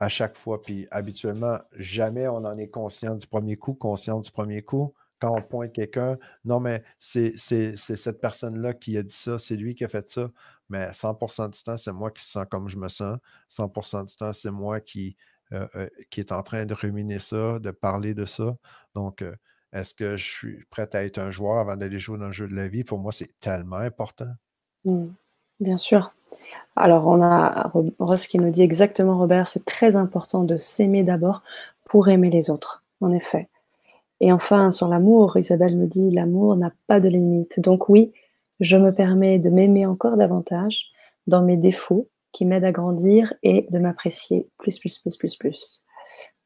À chaque fois, puis habituellement, jamais on en est conscient du 1er coup, consciente du 1er coup. Quand on pointe quelqu'un: «Non, mais c'est cette personne-là qui a dit ça, c'est lui qui a fait ça», mais 100 % du temps, c'est moi qui se sens comme je me sens. 100 % du temps, c'est moi qui, heu heu, qui est en train de ruminer ça, de parler de ça. Donc, heu, est-ce que je suis prête à être un joueur avant d'aller jouer dans le jeu de la vie? Pour moi, c'est tellement important. Mmh. Bien sûr. Alors on a Ro Ross qui nous dit: «Exactement Robert, c'est très important de s'aimer d'abord pour aimer les autres». En effet et enfin sur l'amour, Isabelle nous dit: «L'amour n'a pas de limite». Donc oui, je me permets de m'aimer encore davantage dans mes défauts qui m'aident à grandir et de m'apprécier plus, plus, plus, plus, plus.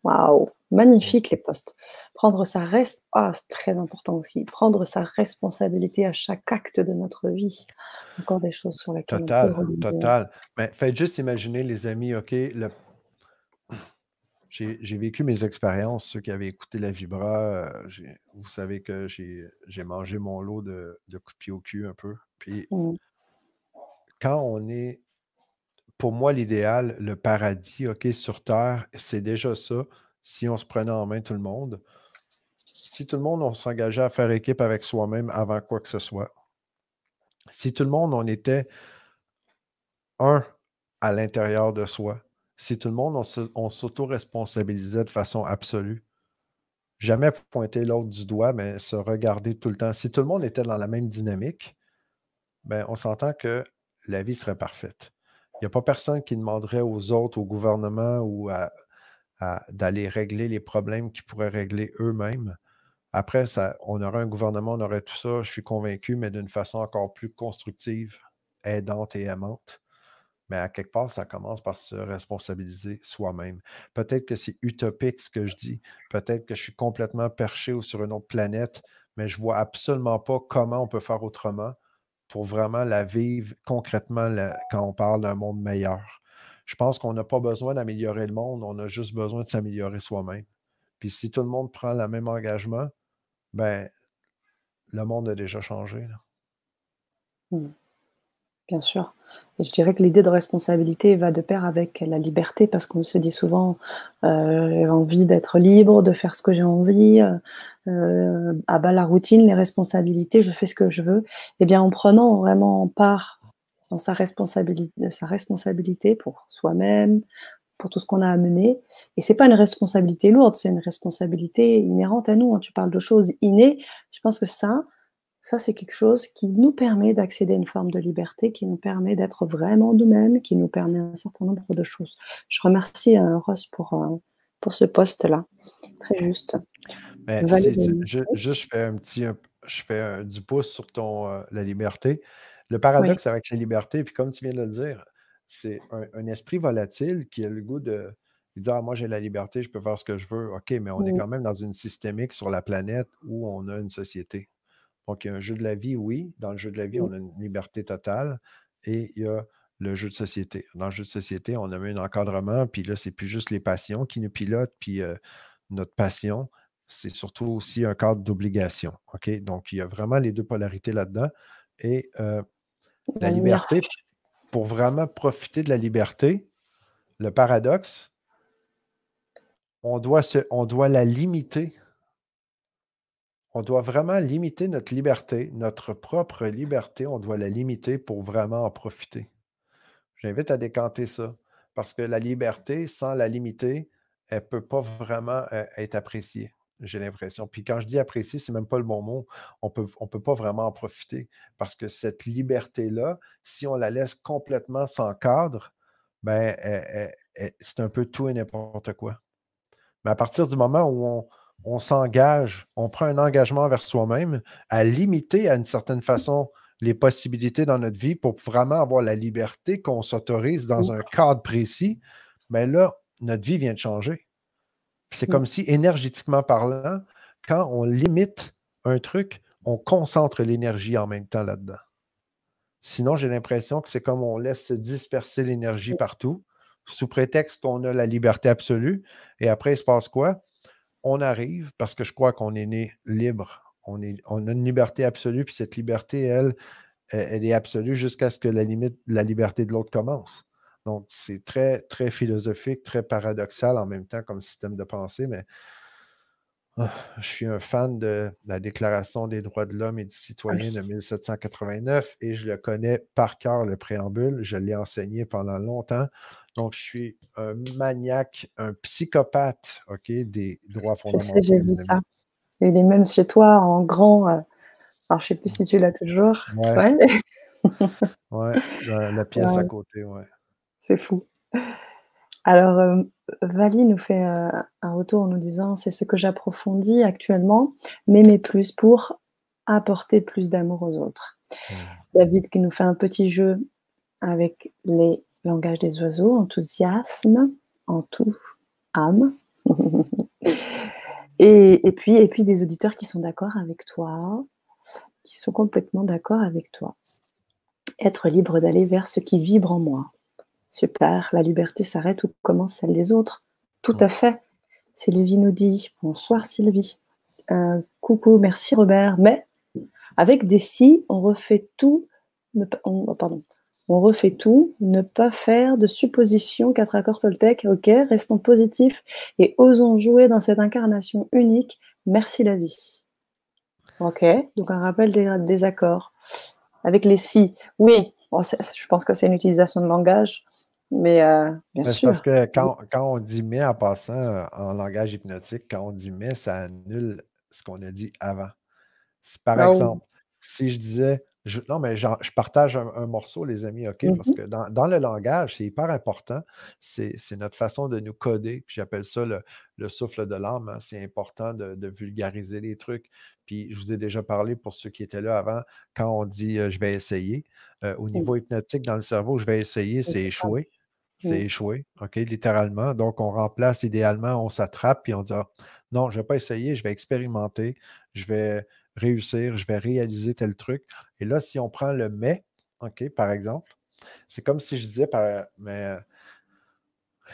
Waouh! Magnifique les posts. Prendre sa res ah, c'est très important aussi, prendre sa responsabilité à chaque acte de notre vie. Encore des choses sur lesquelles on peut Total, total. Mais faites juste imaginer les amis, OK, le j'ai vécu mes expériences, ceux qui avaient écouté la vibra, j'ai vous savez que j'ai j'ai mangé mon lot de de coups de pied au cul un peu, puis Mmh. quand on est pour moi, l'idéal, le paradis, OK, sur terre, c'est déjà ça, si on se prenait en main tout le monde. Si tout le monde, on s'engageait à faire équipe avec soi-même avant quoi que ce soit. Si tout le monde, on était un à l'intérieur de soi. Si tout le monde, on s'autoresponsabilisait de façon absolue. Jamais pointer l'autre du doigt, mais se regarder tout le temps. Si tout le monde était dans la même dynamique, ben, on s'entend que la vie serait parfaite. Il y a pas personne qui demanderait aux autres, au gouvernement ou à à d'aller régler les problèmes qu'ils pourraient régler eux-mêmes. Après ça on aurait un gouvernement, on aurait tout ça, je suis convaincu, mais d'une façon encore plus constructive, aidante et aimante. Mais à quelque part, ça commence par se responsabiliser soi-même. Peut-être que c'est utopique ce que je dis, peut-être que je suis complètement perché ou sur une autre planète, mais je vois absolument pas comment on peut faire autrement pour vraiment la vivre concrètement quand on parle d'un monde meilleur. Je pense qu'on n'a pas besoin d'améliorer le monde, on a juste besoin de s'améliorer soi-même. Puis si tout le monde prend le même engagement, ben le monde a déjà changé là. Mmh. Bien sûr. Et je dirais que l'idée de responsabilité va de pair avec la liberté parce qu'on se dit souvent, euh, j'ai envie d'être libre, de faire ce que j'ai envie, euh, à bas la routine, les responsabilités, je fais ce que je veux. Eh bien, en prenant vraiment part dans sa responsabilité sa responsabilité pour soi-même, pour tout ce qu'on a à mener et c'est pas une responsabilité lourde, c'est une responsabilité inhérente à nous, hein. Tu parles de choses innées, je pense que ça ça, c'est quelque chose qui nous permet d'accéder à une forme de liberté, qui nous permet d'être vraiment nous-mêmes, qui nous permet un certain nombre de choses. Je remercie euh, Ross pour, euh, pour ce poste-là. Très juste. Mais, je, je, fais un petit je fais du pouce sur ton euh, la liberté. Le paradoxe avec la liberté, puis comme tu viens de le dire, c'est un, esprit volatile qui a le goût de dire ah, moi j'ai la liberté, je peux faire ce que je veux. OK, mais on est quand même dans une systémique sur la planète où on a une société. Donc, il y a un jeu de la vie, oui. Dans le jeu de la vie, on a une liberté totale et il y a le jeu de société. Dans le jeu de société, on a mis un encadrement, puis là, c'est plus juste les passions qui nous pilotent, puis euh, notre passion, c'est surtout aussi un cadre d'obligation. OK? Donc, il y a vraiment les deux polarités là-dedans. Et euh, la liberté, pour vraiment profiter de la liberté, le paradoxe, on doit, se, on doit la limiter on doit vraiment limiter notre liberté, notre propre liberté, on doit la limiter pour vraiment en profiter. J'invite à décanter ça, parce que la liberté, sans la limiter, elle ne peut pas vraiment euh, être appréciée, j'ai l'impression. Puis quand je dis apprécier, ce n'est même pas le bon mot. On ne peut pas vraiment en profiter, parce que cette liberté-là, si on la laisse complètement sans cadre, ben, c'est un peu tout et n'importe quoi. Mais à partir du moment où on, on s'engage, on prend un engagement vers soi-même à limiter à une certaine façon les possibilités dans notre vie pour vraiment avoir la liberté qu'on s'autorise dans un cadre précis, mais là, notre vie vient de changer. C'est comme si, énergétiquement parlant, quand on limite un truc, on concentre l'énergie en même temps là-dedans. Sinon, j'ai l'impression que c'est comme on laisse se disperser l'énergie partout, sous prétexte qu'on a la liberté absolue. Et après, il se passe quoi? On arrive parce que je crois qu'on est né libre. On, a une liberté absolue, puis cette liberté, elle, elle est absolue jusqu'à ce que la limite, la liberté de l'autre commence. Donc, c'est très, très philosophique, très paradoxal en même temps comme système de pensée, mais je suis un fan de la Déclaration des droits de l'homme et du citoyen de 1789 et je le connais par cœur, le préambule. Je l'ai enseigné pendant longtemps. Donc, je suis un maniaque, un psychopathe, OK, des droits fondamentaux. j'ai vu ça. Il est même chez toi en grand. Euh, alors, je ne sais plus si tu l'as toujours. Ouais. Ouais, la, <laughs> pièce à côté, ouais. C'est fou. Alors, euh, Vali nous fait euh, un retour en nous disant c'est ce que j'approfondis actuellement, m'aimer plus pour apporter plus d'amour aux autres. Mmh. David qui nous fait un petit jeu avec les langage des oiseaux, enthousiasme, en tout, âme. <laughs> et, puis, et puis des auditeurs qui sont d'accord avec toi, qui sont complètement d'accord avec toi. Être libre d'aller vers ce qui vibre en moi. Super, la liberté s'arrête où commence celle des autres. Tout à fait. Sylvie nous dit Bonsoir Sylvie. Euh, coucou, merci Robert. Mais avec des si, on refait tout. pardon, on refait tout, ne pas faire de suppositions, quatre accords Soltec, ok, restons positifs et osons jouer dans cette incarnation unique. Merci la vie. Ok, donc un rappel des, accords avec les si. Oui, je pense que c'est une utilisation de langage, mais euh, bien sûr. Parce que quand, on dit mais en passant euh, en langage hypnotique, quand on dit mais, ça annule ce qu'on a dit avant. Par ah exemple, si je disais non, mais je partage un, morceau, les amis, OK? Parce mmh que dans, le langage, c'est hyper important. C'est notre façon de nous coder. Puis j'appelle ça le, souffle de l'âme. Hein. C'est important de, vulgariser les trucs. Puis je vous ai déjà parlé pour ceux qui étaient là avant, quand on dit je vais essayer, au mmh. niveau hypnotique dans le cerveau, je vais essayer, c'est échouer. C'est échouer, OK, littéralement. Donc, on remplace idéalement, on s'attrape, puis on dit «Ah, non, je ne vais pas essayer, je vais expérimenter, je vais réussir, je vais réaliser tel truc. Et là, si on prend le mais, OK, par exemple, c'est comme si je disais, mais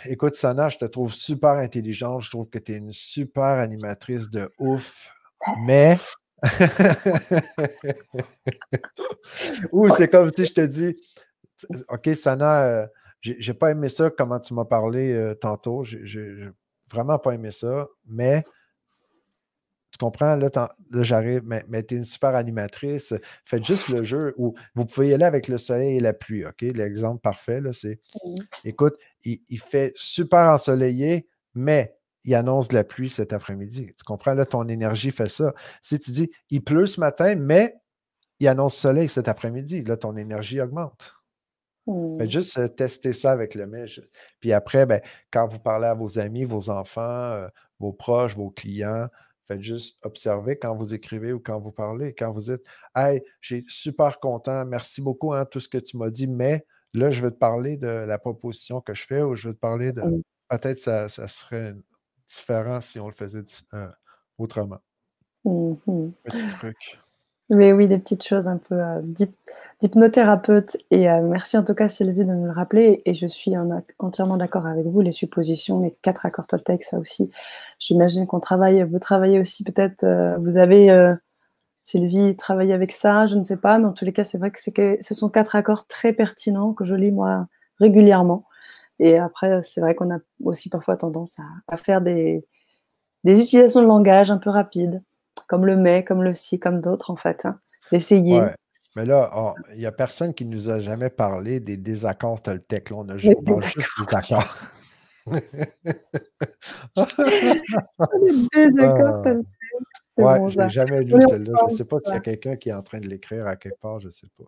écoute, Sana, je te trouve super intelligente, je trouve que tu es une super animatrice de ouf, mais. <laughs> Ou c'est comme si je te dis, OK, Sana, j'ai pas aimé ça, comment tu m'as parlé euh, tantôt. J'ai vraiment pas aimé ça, mais tu comprends? Là, j'arrive, mais, mais tu es une super animatrice. Faites juste le jeu où vous pouvez y aller avec le soleil et la pluie. OK? L'exemple parfait, là, c'est écoute, il, fait super ensoleillé, mais il annonce de la pluie cet après-midi. Tu comprends? Là, ton énergie fait ça. Si tu dis, il pleut ce matin, mais il annonce soleil cet après-midi, là, ton énergie augmente. Faites juste euh, tester ça avec le mèche. Puis après, ben, quand vous parlez à vos amis, vos enfants, euh, vos proches, vos clients, Faites juste observer quand vous écrivez ou quand vous parlez, quand vous dites Hey, j'ai super content, merci beaucoup, hein, tout ce que tu m'as dit, mais là, je veux te parler de la proposition que je fais ou je veux te parler de. Peut-être ça, ça serait différent si on le faisait euh, autrement. Mmh Petit truc. Mais oui, des petites choses un peu euh, d'hypnothérapeute. Et euh, merci en tout cas, Sylvie, de me le rappeler. Et je suis entièrement d'accord avec vous. Les suppositions, les quatre accords Toltec, ça aussi. J'imagine qu'on travaille, vous travaillez aussi peut-être, euh, vous avez, Sylvie, travaillé avec ça, je ne sais pas. Mais en tous les cas, c'est vrai que, que ce sont quatre accords très pertinents que je lis moi régulièrement. Et après, c'est vrai qu'on a aussi parfois tendance à, faire des, des utilisations de langage un peu rapides comme le mais, comme le si, comme d'autres en fait. Hein. Essayer. Mais là, il n'y a personne qui nous a jamais parlé des désaccords Toltec. Là, on a juste, juste des accords. des désaccords ah. Toltec. Ouais, je n'ai jamais lu celle-là. Je ne sais pas s'il y a quelqu'un qui est en train de l'écrire à quelque part, je ne sais pas.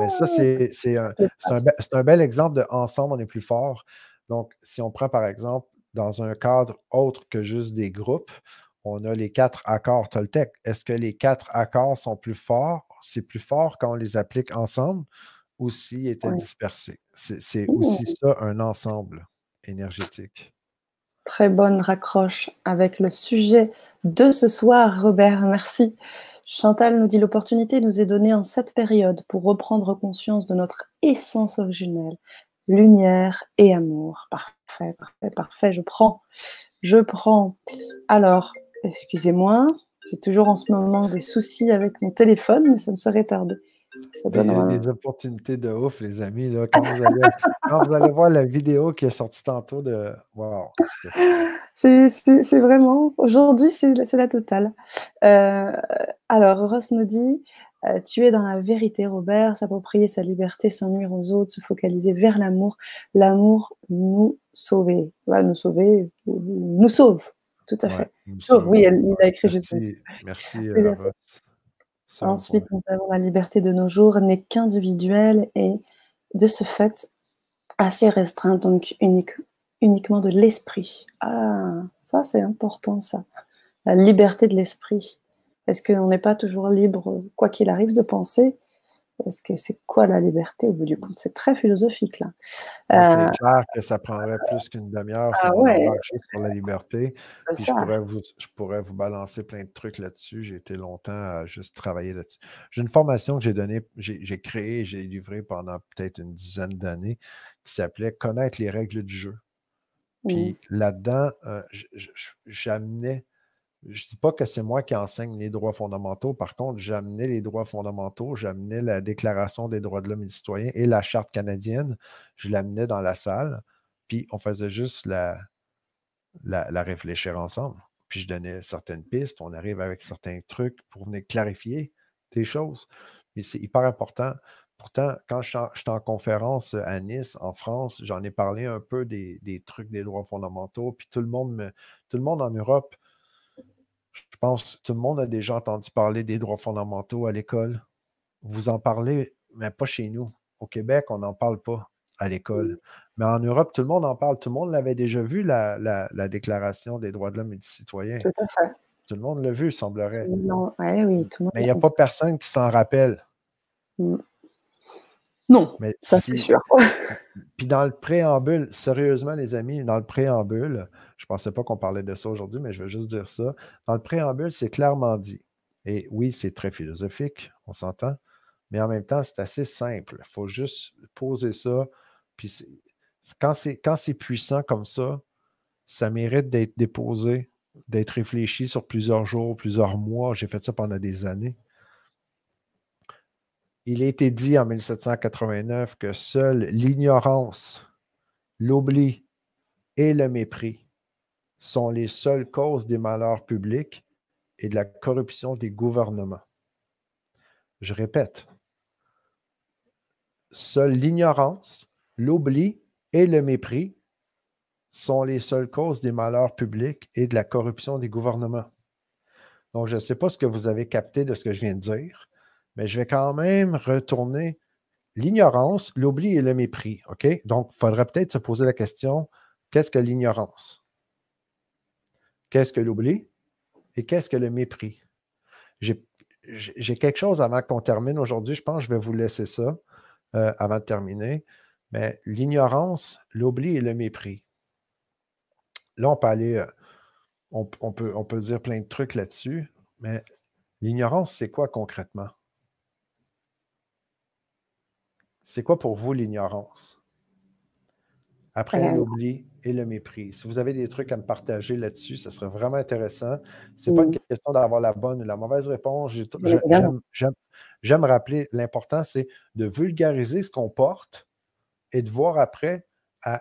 Mais ça, ah! c'est un, un, un, bel exemple de ensemble, on est plus fort. Donc, si on prend par exemple dans un cadre autre que juste des groupes, on a les quatre accords Toltec. Est-ce que les quatre accords sont plus forts? C'est plus fort quand on les applique ensemble ou s'ils étaient dispersés? C'est aussi ça un ensemble énergétique. Très bonne raccroche avec le sujet de ce soir, Robert. Merci. Chantal nous dit l'opportunité nous est donnée en cette période pour reprendre conscience de notre essence originelle, lumière et amour. Parfait, parfait, parfait. Je prends, je prends. Alors, Excusez-moi, j'ai toujours en ce moment des soucis avec mon téléphone, mais ça ne serait tardé. il y a des opportunités de ouf, les amis. Là. Quand, vous allez, voir la vidéo qui est sortie tantôt de. Wow! C'est <laughs> vraiment. Aujourd'hui, c'est la totale. Euh, alors, Ross nous dit euh, Tu es dans la vérité, Robert, s'approprier sa liberté sans nuire aux autres, se focaliser vers l'amour. L'amour nous sauver. Va nous sauver, nous sauve tout à fait. Oh, oui, il a écrit Merci, merci <laughs> euh, Ensuite, nous avons la liberté de nos jours n'est qu'individuelle et de ce fait assez restreinte, donc unique, uniquement de l'esprit. Ah, ça c'est important, ça. La liberté de l'esprit. Est-ce qu'on n'est pas toujours libre, quoi qu'il arrive, de penser? Parce que c'est quoi la liberté au bout du compte? C'est très philosophique là. C'est euh, clair que ça prendrait plus qu'une demi-heure ah sur la liberté. Puis je pourrais, vous, je pourrais vous balancer plein de trucs là-dessus. J'ai été longtemps à juste travailler là-dessus. J'ai une formation que j'ai donnée, j'ai créée, j'ai livrée pendant peut-être une dizaine d'années qui s'appelait Connaître les règles du jeu. Puis là-dedans, euh, j'amenais je ne dis pas que c'est moi qui enseigne les droits fondamentaux. Par contre, j'amenais les droits fondamentaux, j'amenais la Déclaration des droits de l'homme et du citoyen et la Charte canadienne. Je l'amenais dans la salle, puis on faisait juste la, la, réfléchir ensemble. Puis je donnais certaines pistes, on arrive avec certains trucs pour venir clarifier des choses. Mais c'est hyper important. Pourtant, quand je suis en conférence à Nice, en France, j'en ai parlé un peu des, trucs des droits fondamentaux, puis tout le monde, me, tout le monde en Europe je pense que tout le monde a déjà entendu parler des droits fondamentaux à l'école. Vous en parlez, mais pas chez nous. Au Québec, on n'en parle pas à l'école. Mais en Europe, tout le monde en parle. Tout le monde l'avait déjà vu, la, Déclaration des droits de l'homme et du citoyen. Tout à fait. Tout le monde l'a vu, semblerait. oui, tout le monde mais il n'y a pas personne qui s'en rappelle. Mmh. Non, mais ça c'est sûr. <laughs> Puis dans le préambule, sérieusement les amis, dans le préambule, je ne pensais pas qu'on parlait de ça aujourd'hui, mais je vais juste dire ça. Dans le préambule, c'est clairement dit. Et oui, c'est très philosophique, on s'entend, mais en même temps, c'est assez simple. Il faut juste poser ça. Puis quand c'est puissant comme ça, ça mérite d'être déposé, d'être réfléchi sur plusieurs jours, plusieurs mois. J'ai fait ça pendant des années. Il a été dit en 1789 que seule l'ignorance, l'oubli et le mépris sont les seules causes des malheurs publics et de la corruption des gouvernements. Je répète, seule l'ignorance, l'oubli et le mépris sont les seules causes des malheurs publics et de la corruption des gouvernements. Donc, je ne sais pas ce que vous avez capté de ce que je viens de dire, mais je vais quand même retourner l'ignorance, l'oubli et le mépris. OK? Donc, il faudrait peut-être se poser la question qu'est-ce que l'ignorance? Qu'est-ce que l'oubli? Et qu'est-ce que le mépris? J'ai quelque chose avant qu'on termine aujourd'hui. Je pense que je vais vous laisser ça euh, avant de terminer. Mais l'ignorance, l'oubli et le mépris. Là, on peut aller, euh, on, peut, on peut dire plein de trucs là-dessus, mais l'ignorance, c'est quoi concrètement? C'est quoi pour vous l'ignorance? Après l'oubli et le mépris. Si vous avez des trucs à me partager là-dessus, ce serait vraiment intéressant. Ce n'est pas une question d'avoir la bonne ou la mauvaise réponse. J'aime rappeler l'important, c'est de vulgariser ce qu'on porte et de voir après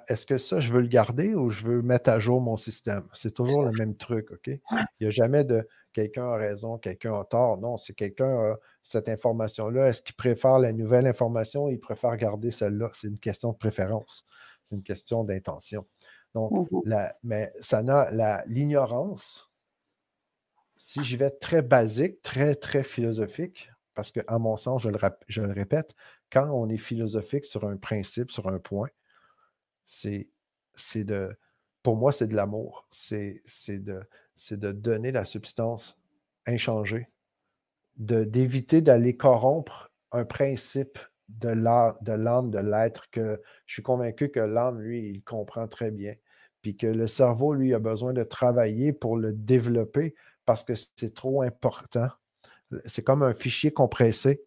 est-ce que ça, je veux le garder ou je veux mettre à jour mon système? C'est toujours le même truc, OK? Il n'y a jamais de quelqu'un a raison, quelqu'un a tort. Non, c'est quelqu'un a cette information-là. Est-ce qu'il préfère la nouvelle information ou il préfère garder celle-là? C'est une question de préférence. C'est une question d'intention. Donc, mmh mais ça n'a l'ignorance. Si je vais très basique, très, très philosophique, parce qu'à mon sens, je le, je le répète, quand on est philosophique sur un principe, sur un point, c'est de, pour moi, c'est de l'amour. C'est de, de donner la substance inchangée, d'éviter d'aller corrompre un principe de l'âme, de l'être, que je suis convaincu que l'âme, lui, il comprend très bien. Puis que le cerveau, lui, a besoin de travailler pour le développer parce que c'est trop important. C'est comme un fichier compressé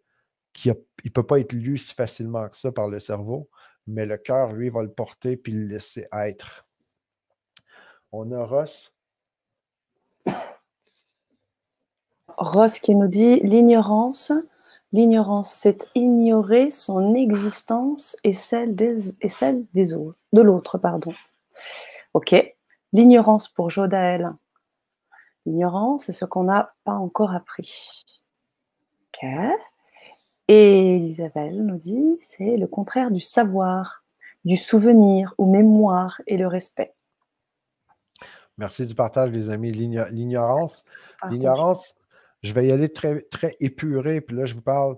qui ne peut pas être lu si facilement que ça par le cerveau mais le cœur, lui, va le porter puis le laisser être. On a Ross. Ross qui nous dit l'ignorance. L'ignorance, c'est ignorer son existence et celle des, autres, de l'autre, pardon. Ok. L'ignorance pour Jodaël. L'ignorance, c'est ce qu'on n'a pas encore appris. Ok. Et Isabelle nous dit, c'est le contraire du savoir, du souvenir ou mémoire et le respect. Merci du partage, les amis. L'ignorance, l'ignorance, je vais y aller très, très épuré. Puis là, je vous parle,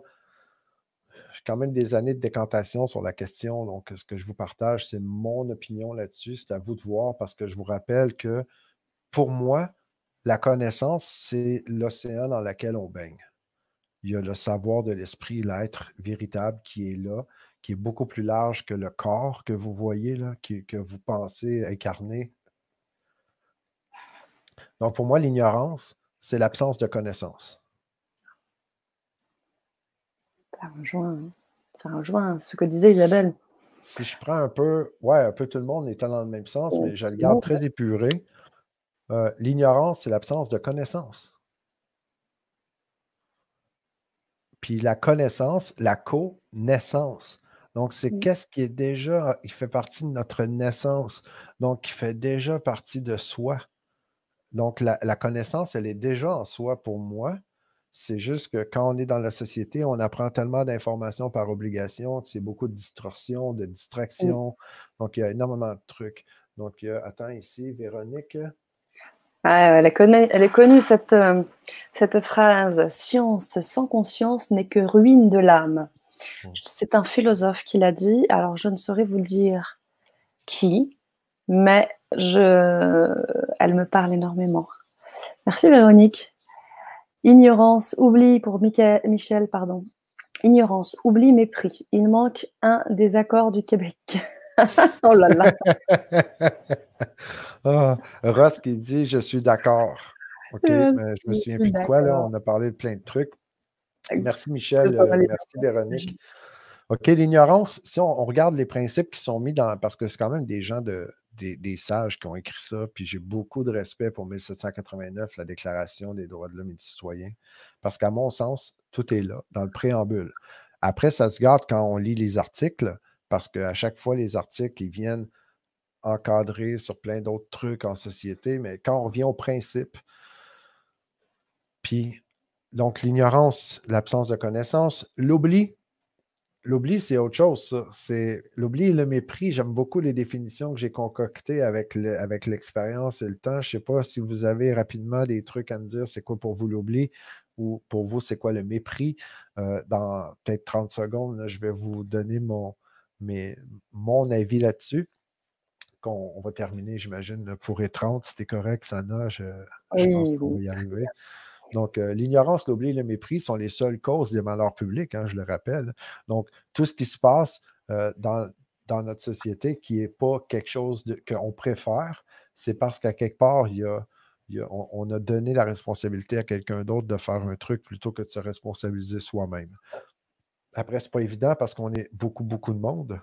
j'ai quand même des années de décantation sur la question. Donc, ce que je vous partage, c'est mon opinion là-dessus. C'est à vous de voir parce que je vous rappelle que pour moi, la connaissance, c'est l'océan dans lequel on baigne il y a le savoir de l'esprit, l'être véritable qui est là, qui est beaucoup plus large que le corps que vous voyez, là, que vous pensez incarner. Donc, pour moi, l'ignorance, c'est l'absence de connaissance. Ça rejoint, ça rejoint ce que disait Isabelle. Si je prends un peu, ouais, un peu tout le monde étant dans le même sens, oh, mais je le garde très épuré. Euh, l'ignorance, c'est l'absence de connaissance. Puis la connaissance, la co-naissance. Donc, c'est qu'est-ce qui est déjà, il fait partie de notre naissance. Donc, il fait déjà partie de soi. Donc, la, connaissance, elle est déjà en soi pour moi. C'est juste que quand on est dans la société, on apprend tellement d'informations par obligation, c'est beaucoup de distorsion, de mmh. distraction. Donc, il y a énormément de trucs. Donc, attends ici, Véronique. Ah, elle, est connue, cette, euh, cette phrase Science sans conscience n'est que ruine de l'âme. Mmh. C'est un philosophe qui l'a dit. Alors, je ne saurais vous dire qui, mais je, elle me parle énormément. Merci Véronique. Ignorance, oubli pour Michel, pardon. Ignorance, oubli, mépris. Il manque un des accords du Québec. <laughs> oh là là. <laughs> Ah, Ross qui dit Je suis d'accord. OK, mais je me souviens plus de quoi, là. On a parlé de plein de trucs. Merci, Michel. Euh, merci, Véronique. OK, l'ignorance, si on, regarde les principes qui sont mis dans. Parce que c'est quand même des gens, de, des, sages qui ont écrit ça, puis j'ai beaucoup de respect pour 1789, la Déclaration des droits de l'homme et du citoyen, parce qu'à mon sens, tout est là, dans le préambule. Après, ça se garde quand on lit les articles, parce qu'à chaque fois, les articles, ils viennent encadrer sur plein d'autres trucs en société, mais quand on vient au principe, puis donc l'ignorance, l'absence de connaissance, l'oubli, L'oubli, c'est autre chose, ça. C'est l'oubli et le mépris. J'aime beaucoup les définitions que j'ai concoctées avec, l'expérience et le temps. Je ne sais pas si vous avez rapidement des trucs à me dire, c'est quoi pour vous l'oubli ou pour vous, c'est quoi le mépris? Euh, dans peut-être 30 secondes, je vais vous donner mon, mon avis là-dessus. On, va terminer, j'imagine, pour les 30. C'était correct, Sana. Je, je pense qu'on va y arriver. Donc, euh, l'ignorance, l'oubli et le mépris sont les seules causes des malheurs publics, hein, je le rappelle. Donc, tout ce qui se passe euh, dans, notre société qui n'est pas quelque chose qu'on préfère, c'est parce qu'à quelque part, on, a donné la responsabilité à quelqu'un d'autre de faire un truc plutôt que de se responsabiliser soi-même. Après, ce n'est pas évident parce qu'on est beaucoup, beaucoup de monde.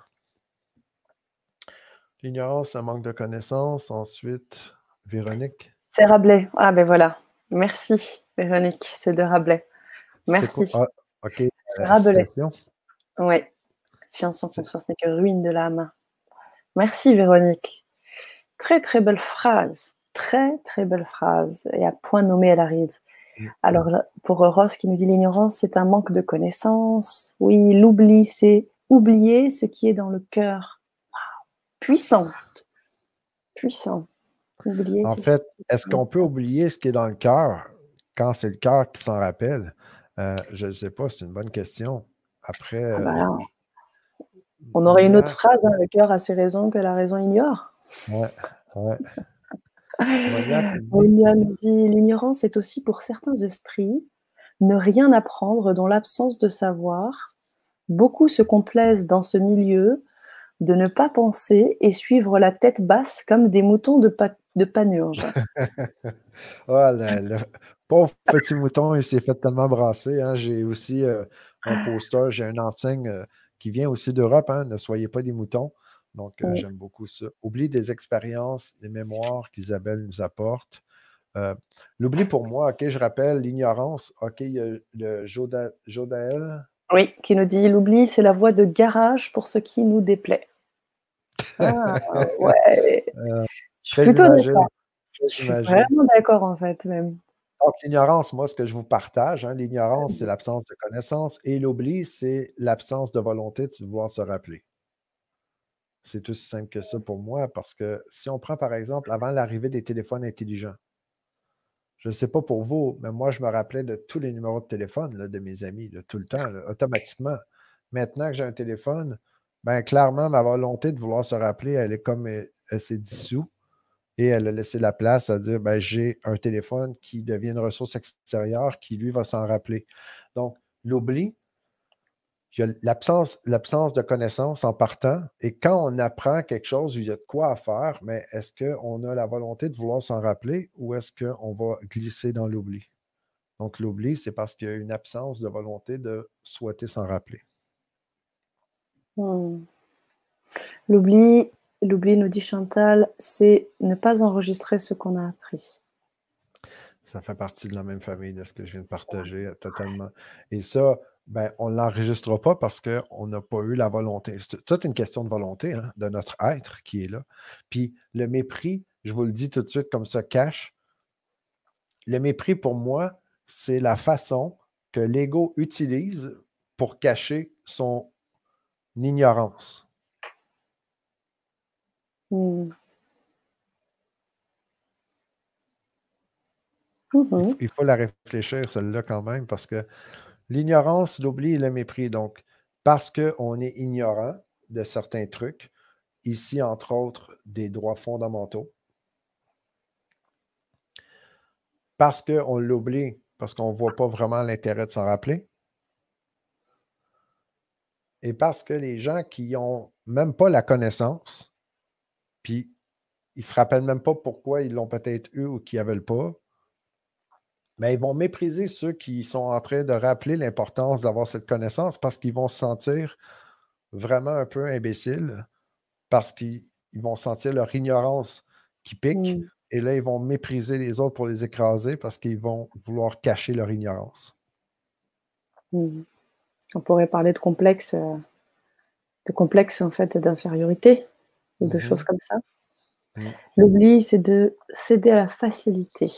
L'ignorance, le manque de connaissances. Ensuite, Véronique. C'est Rabelais. Ah ben voilà. Merci. Véronique, c'est de Rabelais. Merci. Ah, ok. Euh, Rabelais. Oui. Science sans conscience n'est que ruine de l'âme. Merci Véronique. Très très belle phrase. Très très belle phrase. Et à point nommé, elle arrive. Mm. Alors pour Ross qui nous dit l'ignorance, c'est un manque de connaissance. Oui, l'oubli, c'est oublier ce qui est dans le cœur. Puissant. Puissant. Oublier en fait, est-ce qu'on peut oublier ce qui est dans le cœur? Quand c'est le cœur qui s'en rappelle, euh, je ne sais pas, c'est une bonne question. Après. Ah euh, on aurait une autre phrase, hein, le cœur a ses raisons que la raison ignore. Ouais, ouais. <laughs> nous dit l'ignorance est aussi pour certains esprits ne rien apprendre dans l'absence de savoir. Beaucoup se complaisent dans ce milieu de ne pas penser et suivre la tête basse comme des moutons de, de panurge. <laughs> oh, Pauvre petit mouton, il s'est fait tellement brasser. Hein. J'ai aussi euh, un poster, j'ai une enseigne euh, qui vient aussi d'Europe. Hein. Ne soyez pas des moutons. Donc, euh, j'aime beaucoup ça. Oublie des expériences, des mémoires qu'Isabelle nous apporte. L'oubli pour moi, OK, je rappelle, l'ignorance. OK, il y a le Jodaël. Oui, qui nous dit l'oubli, c'est la voie de garage pour ce qui nous déplaît. <laughs> Ah, ouais. Je suis plutôt d'accord. Je suis vraiment d'accord, en fait, même. Donc, l'ignorance, moi, ce que je vous partage, hein, l'ignorance, c'est l'absence de connaissance et l'oubli, c'est l'absence de volonté de vouloir se rappeler. C'est aussi simple que ça pour moi parce que si on prend par exemple avant l'arrivée des téléphones intelligents, je ne sais pas pour vous, mais moi, je me rappelais de tous les numéros de téléphone de mes amis, tout le temps, automatiquement. Maintenant que j'ai un téléphone, ben, clairement, ma volonté de vouloir se rappeler, elle est comme elle s'est dissoute et elle a laissé la place à dire ben, j'ai un téléphone qui devient une ressource extérieure qui, lui, va s'en rappeler. Donc, l'oubli, l'absence, de connaissance en partant, et quand on apprend quelque chose, il y a de quoi à faire, mais est-ce qu'on a la volonté de vouloir s'en rappeler ou est-ce qu'on va glisser dans l'oubli? Donc, l'oubli, c'est parce qu'il y a une absence de volonté de souhaiter s'en rappeler. Hmm. L'oubli, L'oubli, nous dit Chantal, c'est ne pas enregistrer ce qu'on a appris. Ça fait partie de la même famille de ce que je viens de partager euh, totalement. Et ça, ben, on ne l'enregistrera pas parce qu'on n'a pas eu la volonté. C'est toute une question de volonté hein, de notre être qui est là. Puis le mépris, je vous le dis tout de suite comme ça, cache. Le mépris, pour moi, c'est la façon que l'ego utilise pour cacher son ignorance. Mmh. Il, faut la réfléchir, celle-là, quand même, parce que l'ignorance, l'oubli et le mépris. Donc, parce qu'on est ignorant de certains trucs, ici, entre autres, des droits fondamentaux, parce qu'on l'oublie, parce qu'on ne voit pas vraiment l'intérêt de s'en rappeler, et parce que les gens qui n'ont même pas la connaissance, puis, ils ne se rappellent même pas pourquoi ils l'ont peut-être eu ou qu'ils ne veulent pas. Mais ils vont mépriser ceux qui sont en train de rappeler l'importance d'avoir cette connaissance parce qu'ils vont se sentir vraiment un peu imbéciles, parce qu'ils vont sentir leur ignorance qui pique. Mmh. Et là, ils vont mépriser les autres pour les écraser parce qu'ils vont vouloir cacher leur ignorance. Mmh. On pourrait parler de complexe, euh, de complexe en fait d'infériorité ou de choses mmh comme ça. Mmh. L'oubli, c'est de céder à la facilité.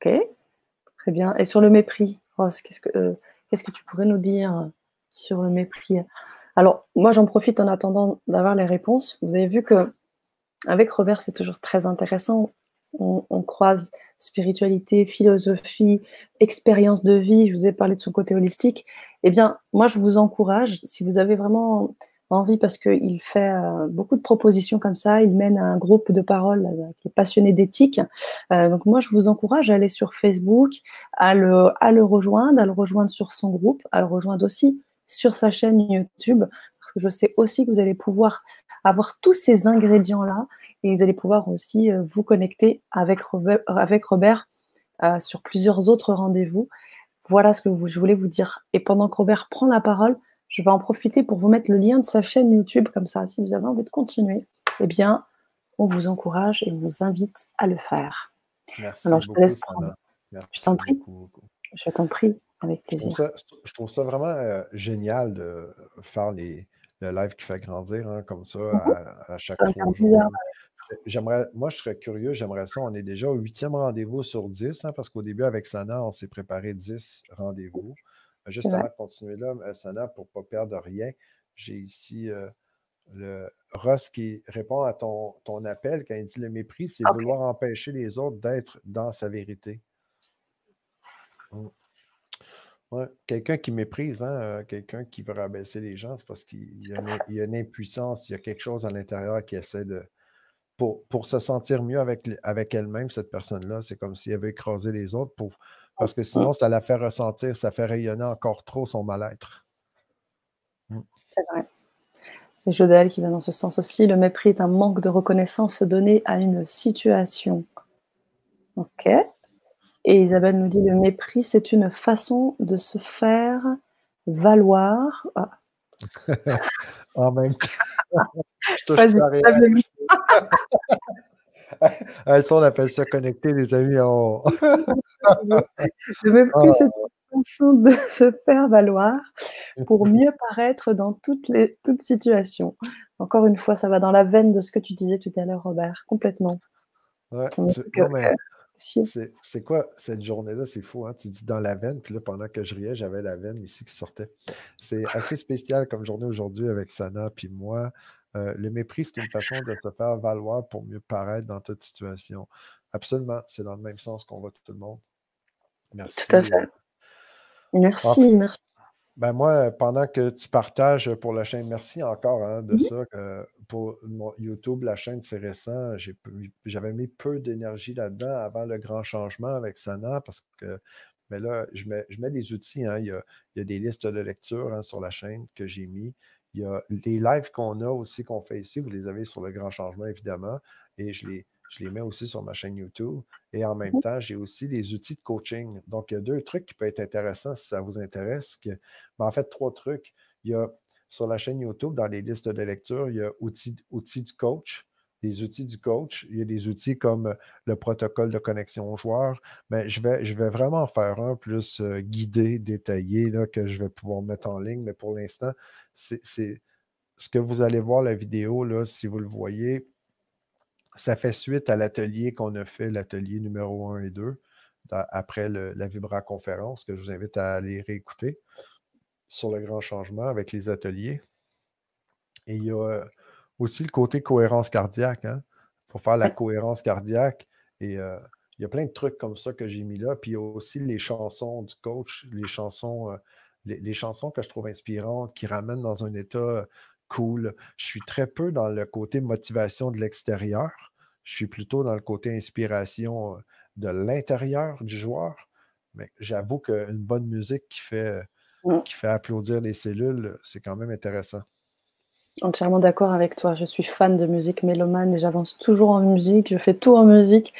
Ok, très bien. Et sur le mépris, Ross, qu'est-ce que, euh, qu'est-ce que tu pourrais nous dire sur le mépris? Alors, moi, j'en profite en attendant d'avoir les réponses. Vous avez vu que avec Robert, c'est toujours très intéressant. On, croise spiritualité, philosophie, expérience de vie. Je vous ai parlé de son côté holistique. Eh bien, moi, je vous encourage, si vous avez vraiment envie, parce qu'il fait euh, beaucoup de propositions comme ça, il mène un groupe de parole euh, qui est passionné d'éthique. Euh, donc, moi, je vous encourage à aller sur Facebook, à le, rejoindre, à le rejoindre sur son groupe, à le rejoindre aussi sur sa chaîne YouTube, parce que je sais aussi que vous allez pouvoir avoir tous ces ingrédients-là et vous allez pouvoir aussi vous connecter avec Robert, sur plusieurs autres rendez-vous. Voilà ce que je voulais vous dire. Et pendant que Robert prend la parole, je vais en profiter pour vous mettre le lien de sa chaîne YouTube, comme ça, si vous avez envie de continuer, eh bien, on vous encourage et on vous invite à le faire. Merci Alors, je te laisse prendre. je t'en prie. Je t'en prie, avec plaisir. Je trouve ça, vraiment euh, génial de faire les, le live qui fait grandir, hein, comme ça, mhm. à, chaque fois. J'aimerais, moi, je serais curieux, j'aimerais ça. On est déjà au huitième rendez-vous sur dix, hein, parce qu'au début, avec Sana, on s'est préparé dix rendez-vous. Juste avant de continuer là, euh, Sana, pour ne pas perdre rien, j'ai ici euh, le Ross qui répond à ton, ton appel quand il dit le mépris, c'est vouloir empêcher les autres d'être dans sa vérité. Mmh. Quelqu'un qui méprise, hein, euh, quelqu'un qui veut rabaisser les gens, c'est parce qu'il y, a une impuissance, il y a quelque chose à l'intérieur qui essaie de. Pour, pour se sentir mieux avec, avec elle-même, cette personne-là, c'est comme si elle veut écraser les autres, pour, parce que sinon, ça la fait ressentir, ça fait rayonner encore trop son mal-être. Mmh. C'est vrai. Et Jodel qui va dans ce sens aussi, le mépris est un manque de reconnaissance donné à une situation. Ok. Et Isabelle nous dit le mépris, c'est une façon de se faire valoir. Ah. <laughs> en même temps. <laughs> Je touche pas <laughs> <laughs> on appelle ça connecter, les amis. le mépris, c'est une façon de se faire valoir pour <laughs> mieux paraître dans toutes les toutes situations. Encore une fois, ça va dans la veine de ce que tu disais tout à l'heure, Robert, complètement. Ouais, <laughs> c'est quoi cette journée-là? C'est fou, hein? Tu dis dans la veine, puis là, pendant que je riais, j'avais la veine ici qui sortait. C'est assez spécial comme journée aujourd'hui avec Sana, puis moi. Euh, le mépris, c'est une façon de se faire valoir pour mieux paraître dans toute situation. Absolument, c'est dans le même sens qu'on voit tout le monde. Merci. Tout à fait. Merci, merci. Ben moi, pendant que tu partages pour la chaîne, merci encore hein, de ça. pour mon YouTube, la chaîne, c'est récent. J'avais mis peu d'énergie là-dedans avant le grand changement avec Sana parce que mais là, je mets, je mets des outils. Hein. il, y a, des listes de lecture hein, sur la chaîne que j'ai mis. Il y a les lives qu'on a aussi, qu'on fait ici. Vous les avez sur le grand changement, évidemment. Et je les, je les mets aussi sur ma chaîne YouTube. Et en même mmh temps, j'ai aussi des outils de coaching. Donc, il y a deux trucs qui peuvent être intéressants si ça vous intéresse. Que, en fait, trois trucs. Il y a sur la chaîne YouTube, dans les listes de lecture, il y a outils, outils du coach. Les outils du coach, il y a des outils comme le protocole de connexion aux joueurs. Mais je vais, je vais vraiment faire un plus euh, guidé, détaillé, là, que je vais pouvoir mettre en ligne. Mais pour l'instant, c'est ce que vous allez voir la vidéo, là, si vous le voyez, ça fait suite à l'atelier qu'on a fait, l'atelier numéro 1 et 2, après la Vibra conférence, que je vous invite à aller réécouter sur le grand changement avec les ateliers. Et il y a euh, aussi le côté cohérence cardiaque, hein, pour faire la cohérence cardiaque. Et euh, il y a plein de trucs comme ça que j'ai mis là. Puis il y a aussi les chansons du coach, les chansons, euh, les, chansons que je trouve inspirantes, qui ramènent dans un état cool. Je suis très peu dans le côté motivation de l'extérieur. Je suis plutôt dans le côté inspiration euh, de l'intérieur du joueur. Mais j'avoue qu'une bonne musique qui fait, mmh. qui fait applaudir les cellules, c'est quand même intéressant. Entièrement d'accord avec toi. Je suis fan de musique mélomane et j'avance toujours en musique. Je fais tout en musique.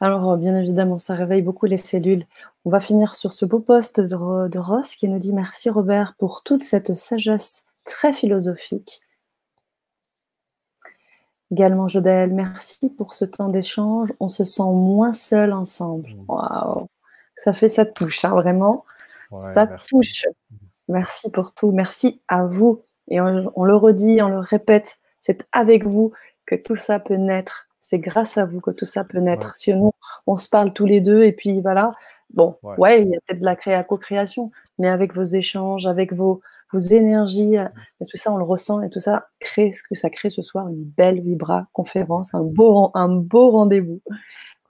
Alors, bien évidemment, ça réveille beaucoup les cellules. On va finir sur ce beau poste de, de Ross qui nous dit Merci Robert pour toute cette sagesse très philosophique. Également, Jodel, merci pour ce temps d'échange. On se sent moins seul ensemble. Mmh. Waouh, ça fait, ça touche, hein, vraiment. ça touche. Merci pour tout. Merci à vous. Et on, on le redit, on le répète, c'est avec vous que tout ça peut naître. C'est grâce à vous que tout ça peut naître. Ouais. Sinon, on se parle tous les deux et puis voilà. Bon, Ouais. ouais, il y a peut-être de la créa co-création, mais avec vos échanges, avec vos, vos énergies, euh, et tout ça, on le ressent et tout ça crée ce que ça crée ce soir, une belle vibra conférence, un beau, ren- un beau rendez-vous.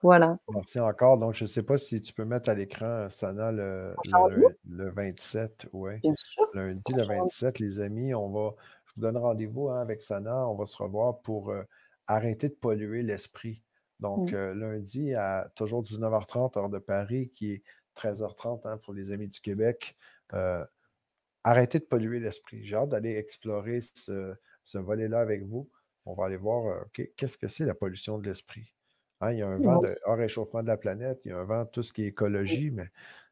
Voilà. Merci encore. Donc, je ne sais pas si tu peux mettre à l'écran, Sana, le, Prochain le, rendez-vous? le 27. Ouais. Bien sûr. Lundi, le Prochain rendez-vous. 27, les amis, on va, je vous donne rendez-vous hein, avec Sana. On va se revoir pour euh, arrêter de polluer l'esprit. Donc, Mhm. euh, lundi, à toujours 19h30, heure de Paris, qui est 13h30 hein, pour les amis du Québec. euh, arrêtez de polluer l'esprit. J'ai hâte d'aller explorer ce, ce volet-là avec vous. On va aller voir OK, qu'est-ce que c'est la pollution de l'esprit? Hein, il y a un vent de hors réchauffement de la planète, il y a un vent de tout ce qui est écologie, mais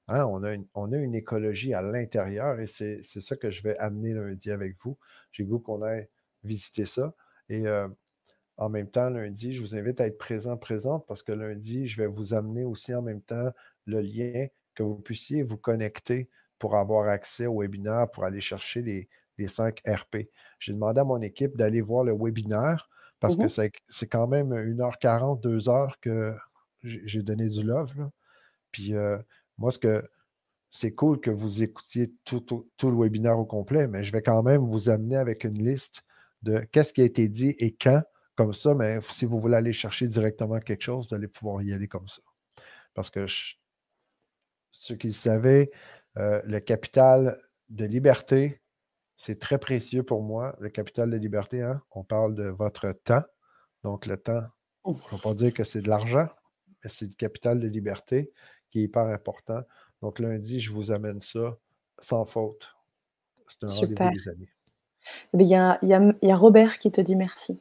hein, on, a une, on a une écologie à l'intérieur et c'est ça que je vais amener lundi avec vous. J'ai goût qu'on aille visiter ça. Et euh, en même temps, lundi, je vous invite à être présent, présente, parce que lundi, je vais vous amener aussi en même temps le lien que vous puissiez vous connecter pour avoir accès au webinaire, pour aller chercher les, les 5 RP. J'ai demandé à mon équipe d'aller voir le webinaire parce que Mhm. c'est c'est quand même 1h40, 2h que j'ai j'ai donné du love. là. Puis euh, moi, ce que c'est cool que vous écoutiez tout, tout- tout le webinaire au complet, mais je vais quand même vous amener avec une liste de qu'est-ce qui a été dit et quand. Comme ça, mais si vous voulez aller chercher directement quelque chose, vous allez pouvoir y aller comme ça. Parce que je- ceux qui le savaient, euh, le capital de liberté, c'est très précieux pour moi. Le capital de liberté, hein, on parle de votre temps. Donc, le temps, on ne va pas dire que c'est de l'argent, mais c'est le capital de liberté qui est hyper important. Donc, lundi, je vous amène ça sans faute. C'est un rendez-vous, les amis. Eh bien, Il y a, il y a- il y a Robert qui te dit merci,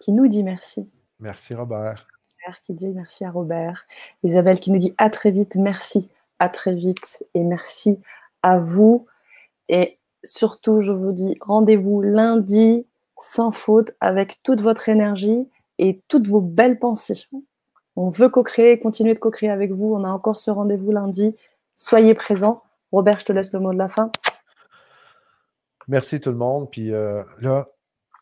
qui nous dit merci. Merci, Robert. Robert qui dit merci à Robert. Isabelle qui nous dit à très vite, merci, à très vite et merci à vous. Et surtout, je vous dis rendez-vous lundi sans faute avec toute votre énergie et toutes vos belles pensées. On veut co-créer, continuer de co-créer avec vous. On a encore ce rendez-vous lundi. Soyez présents. Robert, je te laisse le mot de la fin. Merci tout le monde. Puis euh, là,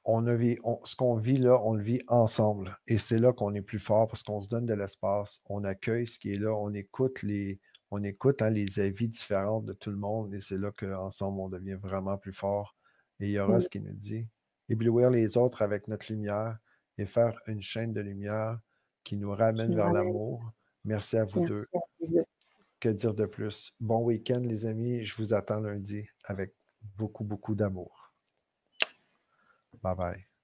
on a vi- on- ce qu'on vit là, on le vit ensemble. Et c'est là qu'on est plus fort parce qu'on se donne de l'espace, on accueille ce qui est là, on écoute les, on écoute hein, les avis différents de tout le monde. Et c'est là qu'ensemble, on devient vraiment plus fort. Et il y aura Oui. ce qui nous dit éblouir les autres avec notre lumière et faire une chaîne de lumière qui nous ramène vers l'amour. Merci à vous deux. Merci à vous deux. Que dire de plus? Bon week-end, les amis. Je vous attends lundi avec beaucoup, beaucoup d'amour. Bye bye.